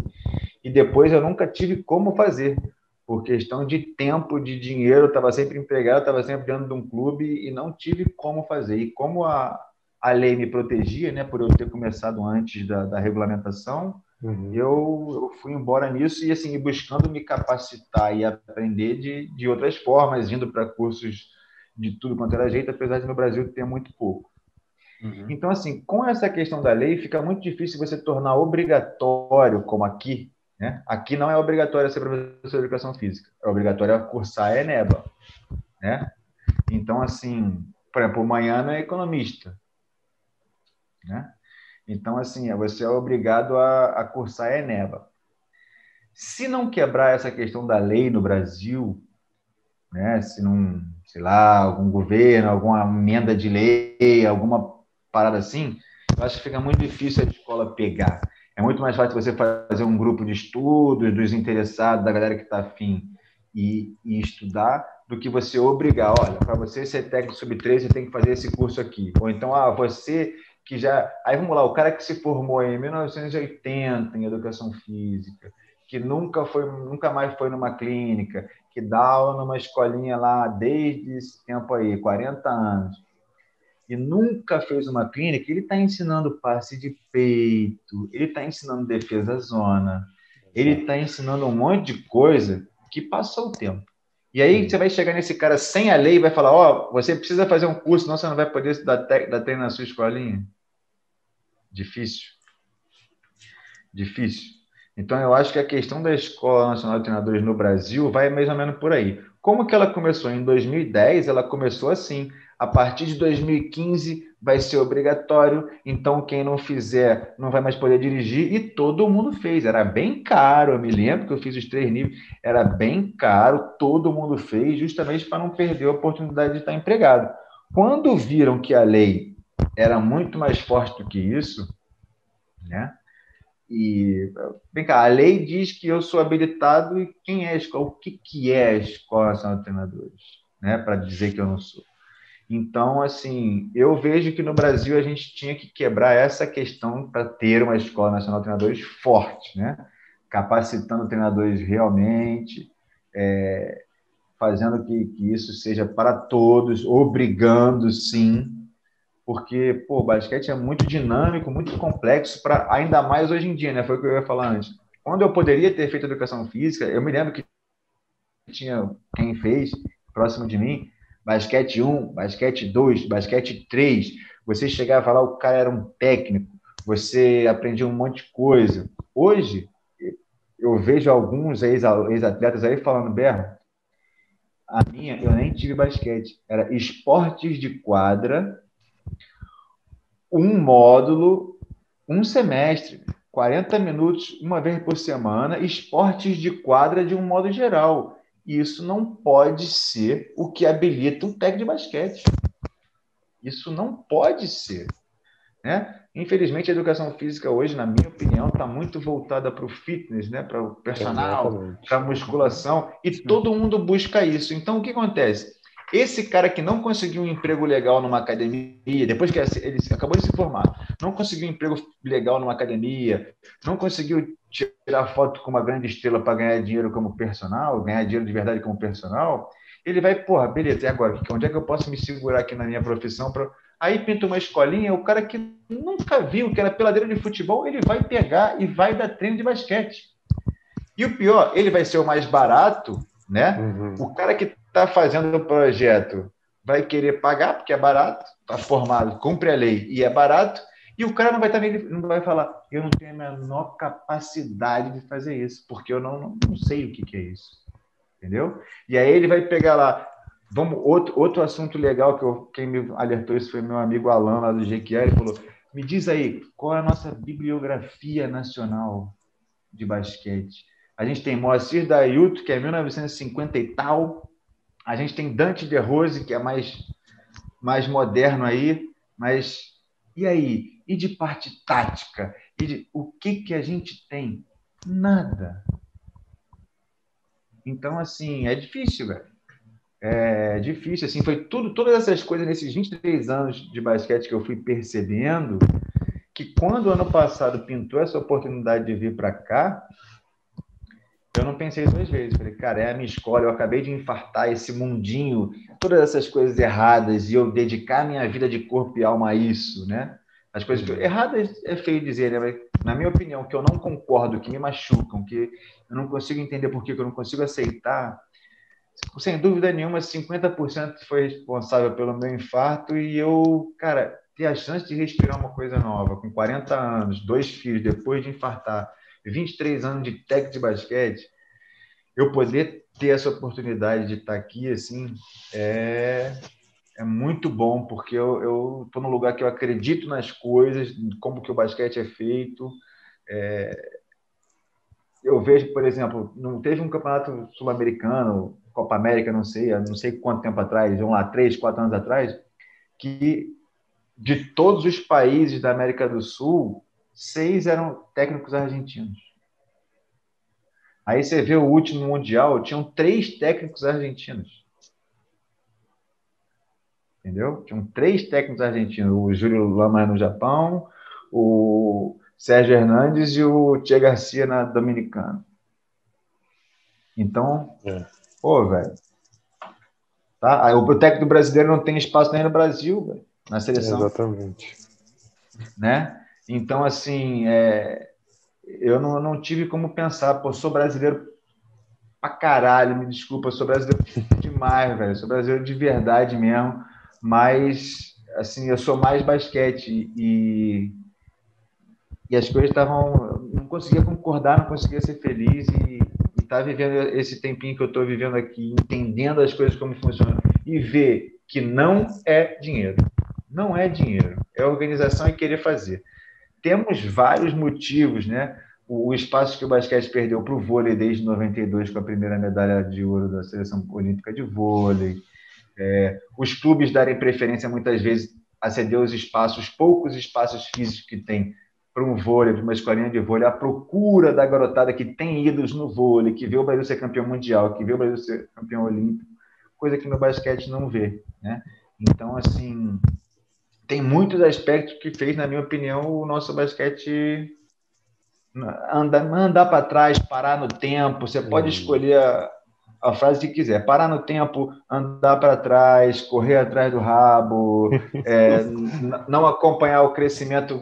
e depois eu nunca tive como fazer por questão de tempo, de dinheiro, estava sempre empregado, estava sempre dentro de um clube e não tive como fazer. E como a, a lei me protegia, né, por eu ter começado antes da, da regulamentação, uhum. eu, eu fui embora nisso e assim buscando me capacitar e aprender de, de outras formas, indo para cursos de tudo quanto era jeito, apesar de no Brasil ter muito pouco. Uhum. Então, assim, com essa questão da lei, fica muito difícil você tornar obrigatório, como aqui, né? Aqui não é obrigatório ser professor de educação física, é obrigatório cursar a ENEBA. Né? Então, assim, por exemplo, o Manhã é economista. Né? Então, assim, você é obrigado a, a cursar a ENEBA. Se não quebrar essa questão da lei no Brasil, né? se não, sei lá, algum governo, alguma emenda de lei, alguma parada assim, eu acho que fica muito difícil a escola pegar. É muito mais fácil você fazer um grupo de estudos dos interessados, da galera que está afim e, e, estudar, do que você obrigar, olha, para você ser técnico sub-13, você tem que fazer esse curso aqui. Ou então, ah, você que já. Aí vamos lá, o cara que se formou em 1980 em educação física, que nunca foi, nunca mais foi numa clínica, que dá aula numa escolinha lá desde esse tempo aí, 40 anos e nunca fez uma clínica, ele está ensinando passe de peito, ele está ensinando defesa zona, ele está ensinando um monte de coisa que passou o tempo. E aí você vai chegar nesse cara sem a lei e vai falar, ó, oh, você precisa fazer um curso, senão você não vai poder dar, dar treino na sua escolinha. Difícil. Difícil. Então, eu acho que a questão da Escola Nacional de Treinadores no Brasil vai mais ou menos por aí. Como que ela começou? Em 2010, ela começou assim. A partir de 2015 vai ser obrigatório, então quem não fizer não vai mais poder dirigir, e todo mundo fez. Era bem caro, eu me lembro que eu fiz os três níveis, era bem caro, todo mundo fez, justamente para não perder a oportunidade de estar empregado. Quando viram que a lei era muito mais forte do que isso, né? E vem cá, a lei diz que eu sou habilitado e quem é a escola? O que, que é a Escola de Treinadores? Né? Para dizer que eu não sou. Então, assim, eu vejo que no Brasil a gente tinha que quebrar essa questão para ter uma escola nacional de treinadores forte, né? Capacitando treinadores realmente, é, fazendo que, que, isso seja para todos, obrigando, sim, porque, pô, o basquete é muito dinâmico, muito complexo, para ainda mais hoje em dia, né? Foi o que eu ia falar antes. Quando eu poderia ter feito educação física, eu me lembro que tinha quem fez próximo de mim, basquete 1, basquete 2, basquete 3. Você chegava falar, o cara era um técnico, você aprendia um monte de coisa. Hoje, eu vejo alguns ex-atletas aí falando, Berro, a minha, eu nem tive basquete, era esportes de quadra, um módulo, um semestre, 40 minutos, uma vez por semana, esportes de quadra de um modo geral. Isso não pode ser o que habilita um técnico de basquete. Isso não pode ser. Né? Infelizmente, a educação física hoje, na minha opinião, está muito voltada para o fitness, né? para o personal, para a musculação, e todo mundo busca isso. Então, o que acontece? Esse cara que não conseguiu um emprego legal numa academia, depois que ele acabou de se formar, não conseguiu um emprego legal numa academia, não conseguiu tirar foto com uma grande estrela para ganhar dinheiro como personal, ganhar dinheiro de verdade como personal, ele vai, porra, beleza, e agora? Onde é que eu posso me segurar aqui na minha profissão? Pra... Aí pinta uma escolinha, o cara que nunca viu que era peladeira de futebol, ele vai pegar e vai dar treino de basquete. E o pior, ele vai ser o mais barato, né? Uhum. O cara que está fazendo o projeto vai querer pagar, porque é barato, está formado, cumpre a lei e é barato, e o cara não vai também não vai falar, eu não tenho a menor capacidade de fazer isso, porque eu não, não, não sei o que, que é isso. Entendeu? E aí ele vai pegar lá. Vamos, outro, outro assunto legal que eu, quem me alertou isso foi meu amigo Alan, lá do GQR, ele falou: me diz aí, qual é a nossa bibliografia nacional de basquete? A gente tem Moacir Dayuto, que é 1950 e tal. A gente tem Dante De Rose, que é mais, mais moderno aí. Mas e aí? E de parte tática? E de, o que, que a gente tem? Nada. Então, assim, é difícil, velho. É difícil, assim, foi tudo, todas essas coisas nesses 23 anos de basquete que eu fui percebendo que quando ano passado pintou essa oportunidade de vir para cá, eu não pensei duas vezes. Falei, cara, é a minha escola, eu acabei de infartar esse mundinho, todas essas coisas erradas, e eu dedicar minha vida de corpo e alma a isso, né? As coisas que, erradas é feio dizer, né? Mas, na minha opinião, que eu não concordo, que me machucam, que eu não consigo entender por que eu não consigo aceitar, sem dúvida nenhuma, 50% foi responsável pelo meu infarto e eu, cara, ter a chance de respirar uma coisa nova, com 40 anos, dois filhos, depois de infartar, 23 anos de técnico de basquete, eu poder ter essa oportunidade de estar aqui, assim, é, é muito bom, porque eu estou num lugar que eu acredito nas coisas, como que o basquete é feito. É, eu vejo, por exemplo, não teve um campeonato sul-americano, Copa América, não sei, não sei quanto tempo atrás, vamos lá, três, quatro anos atrás, que de todos os países da América do Sul, seis eram técnicos argentinos. Aí você vê o último Mundial, tinham três técnicos argentinos entendeu? Tinham três técnicos argentinos, o Júlio Lama no Japão, o Sérgio Hernandes e o Tia Garcia na Dominicana. Então, é. pô, velho. Tá? O técnico brasileiro não tem espaço nem no Brasil, velho, na seleção. Exatamente. Né? Então, assim, é, eu não, não tive como pensar, pô, sou brasileiro, pra caralho, me desculpa, sou brasileiro demais, velho. Sou brasileiro de verdade mesmo, mas assim, eu sou mais basquete e e as coisas estavam não conseguia concordar, não conseguia ser feliz e estar tá vivendo esse tempinho que eu estou vivendo aqui, entendendo as coisas como funcionam e ver que não é dinheiro. Não é dinheiro, é organização e querer fazer. Temos vários motivos, né? O, espaço que o basquete perdeu para o vôlei desde 92, com a primeira medalha de ouro da seleção olímpica de vôlei. É, os clubes darem preferência muitas vezes a ceder os espaços, poucos espaços físicos que tem para um vôlei, para uma escolinha de vôlei, a procura da garotada que tem ídolos no vôlei, que vê o Brasil ser campeão mundial, que vê o Brasil ser campeão olímpico, coisa que no basquete não vê, né? Então, assim, tem muitos aspectos que fez, na minha opinião, o nosso basquete andar, andar para trás, parar no tempo. Você pode uhum. escolher a, a, frase que quiser: parar no tempo, andar para trás, correr atrás do rabo, é, não acompanhar o crescimento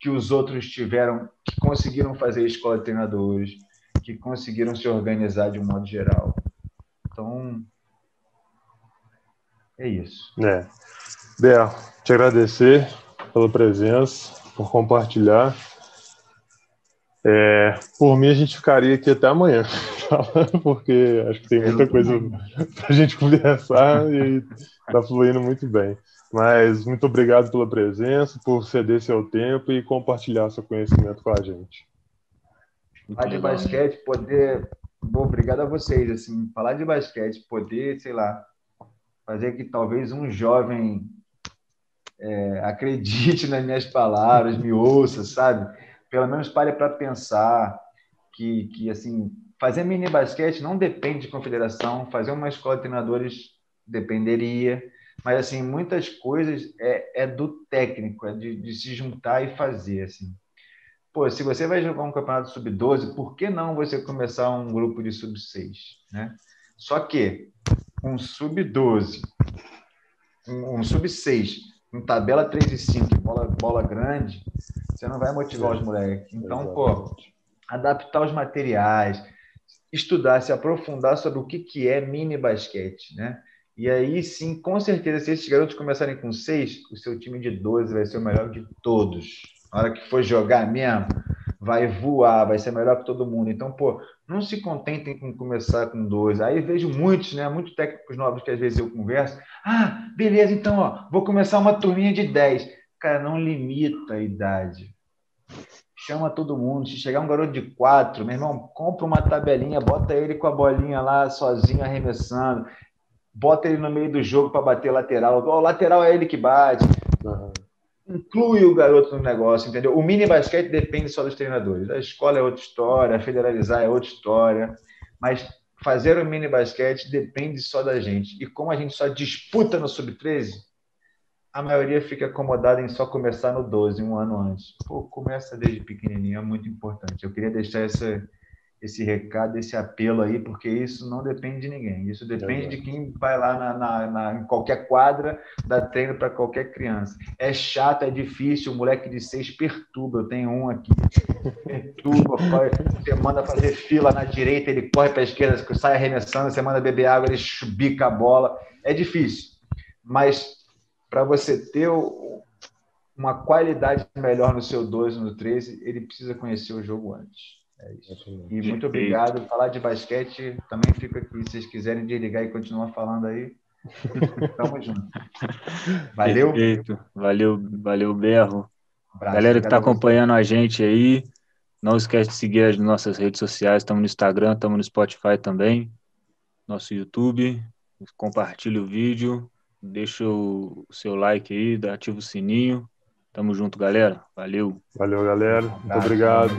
que os outros tiveram, que conseguiram fazer escola de treinadores, que conseguiram se organizar de um modo geral. Então, é isso. É. Bel, te agradecer pela presença, por compartilhar. É, por mim, a gente ficaria aqui até amanhã, porque acho que tem muita coisa para a gente conversar e está fluindo muito bem. Mas muito obrigado pela presença, por ceder seu tempo e compartilhar seu conhecimento com a gente. Falar de basquete, poder. Bom, obrigado a vocês. Assim, falar de basquete, poder, sei lá, fazer que talvez um jovem é, acredite nas minhas palavras, me ouça, sabe? Pelo menos pare para pensar que, que, assim, fazer mini basquete não depende de confederação, fazer uma escola de treinadores dependeria, mas, assim, muitas coisas é, é do técnico, é de, de se juntar e fazer, assim. Pô, se você vai jogar um campeonato sub-12, por que não você começar um grupo de sub-6, né? Só que um sub-12, um, um sub-6, em tabela 3 e 5, bola, bola grande, você não vai motivar os moleques. Então, pô, adaptar os materiais, estudar, se aprofundar sobre o que, que é mini basquete, né? E aí sim, com certeza, se esses garotos começarem com 6, o seu time de 12 vai ser o melhor de todos. Na hora que for jogar mesmo, vai voar, vai ser melhor que todo mundo. Então, pô, não se contentem com começar com dois. Aí vejo muitos, né? Muitos técnicos novos que às vezes eu converso. Ah, beleza, então, ó, vou começar uma turminha de 10. Cara, não limita a idade. Chama todo mundo. Se chegar um garoto de quatro, meu irmão, compra uma tabelinha, bota ele com a bolinha lá sozinho arremessando. Bota ele no meio do jogo para bater lateral. O lateral é ele que bate. Inclui o garoto no negócio, entendeu? O mini basquete depende só dos treinadores. A escola é outra história, federalizar é outra história, mas fazer o mini basquete depende só da gente. E como a gente só disputa no sub-13, a maioria fica acomodada em só começar no 12, um ano antes. Pô, começa desde pequenininho, é muito importante. Eu queria deixar essa, esse recado, esse apelo aí, porque isso não depende de ninguém. Isso depende é de quem vai lá na, na, na em qualquer quadra, dá treino para qualquer criança. É chato, é difícil, o moleque de seis perturba. Eu tenho um aqui, perturba, você manda fazer fila na direita, ele corre para a esquerda, sai arremessando, você manda beber água, ele chubica a bola. É difícil, mas para você ter uma qualidade melhor no seu 12, no 13, ele precisa conhecer o jogo antes. É isso. E muito obrigado. Falar de basquete também fica aqui. Se vocês quiserem desligar e continuar falando aí, tamo junto. Valeu. Perfeito. Valeu, valeu, Berro. Abraço, Galera que está acompanhando a gente aí, não esquece de seguir as nossas redes sociais. Estamos no Instagram, estamos no Spotify também, nosso YouTube. Compartilhe o vídeo, deixa o seu like aí, ativa o sininho. Tamo junto, galera. Valeu. Valeu, galera. Muito obrigado.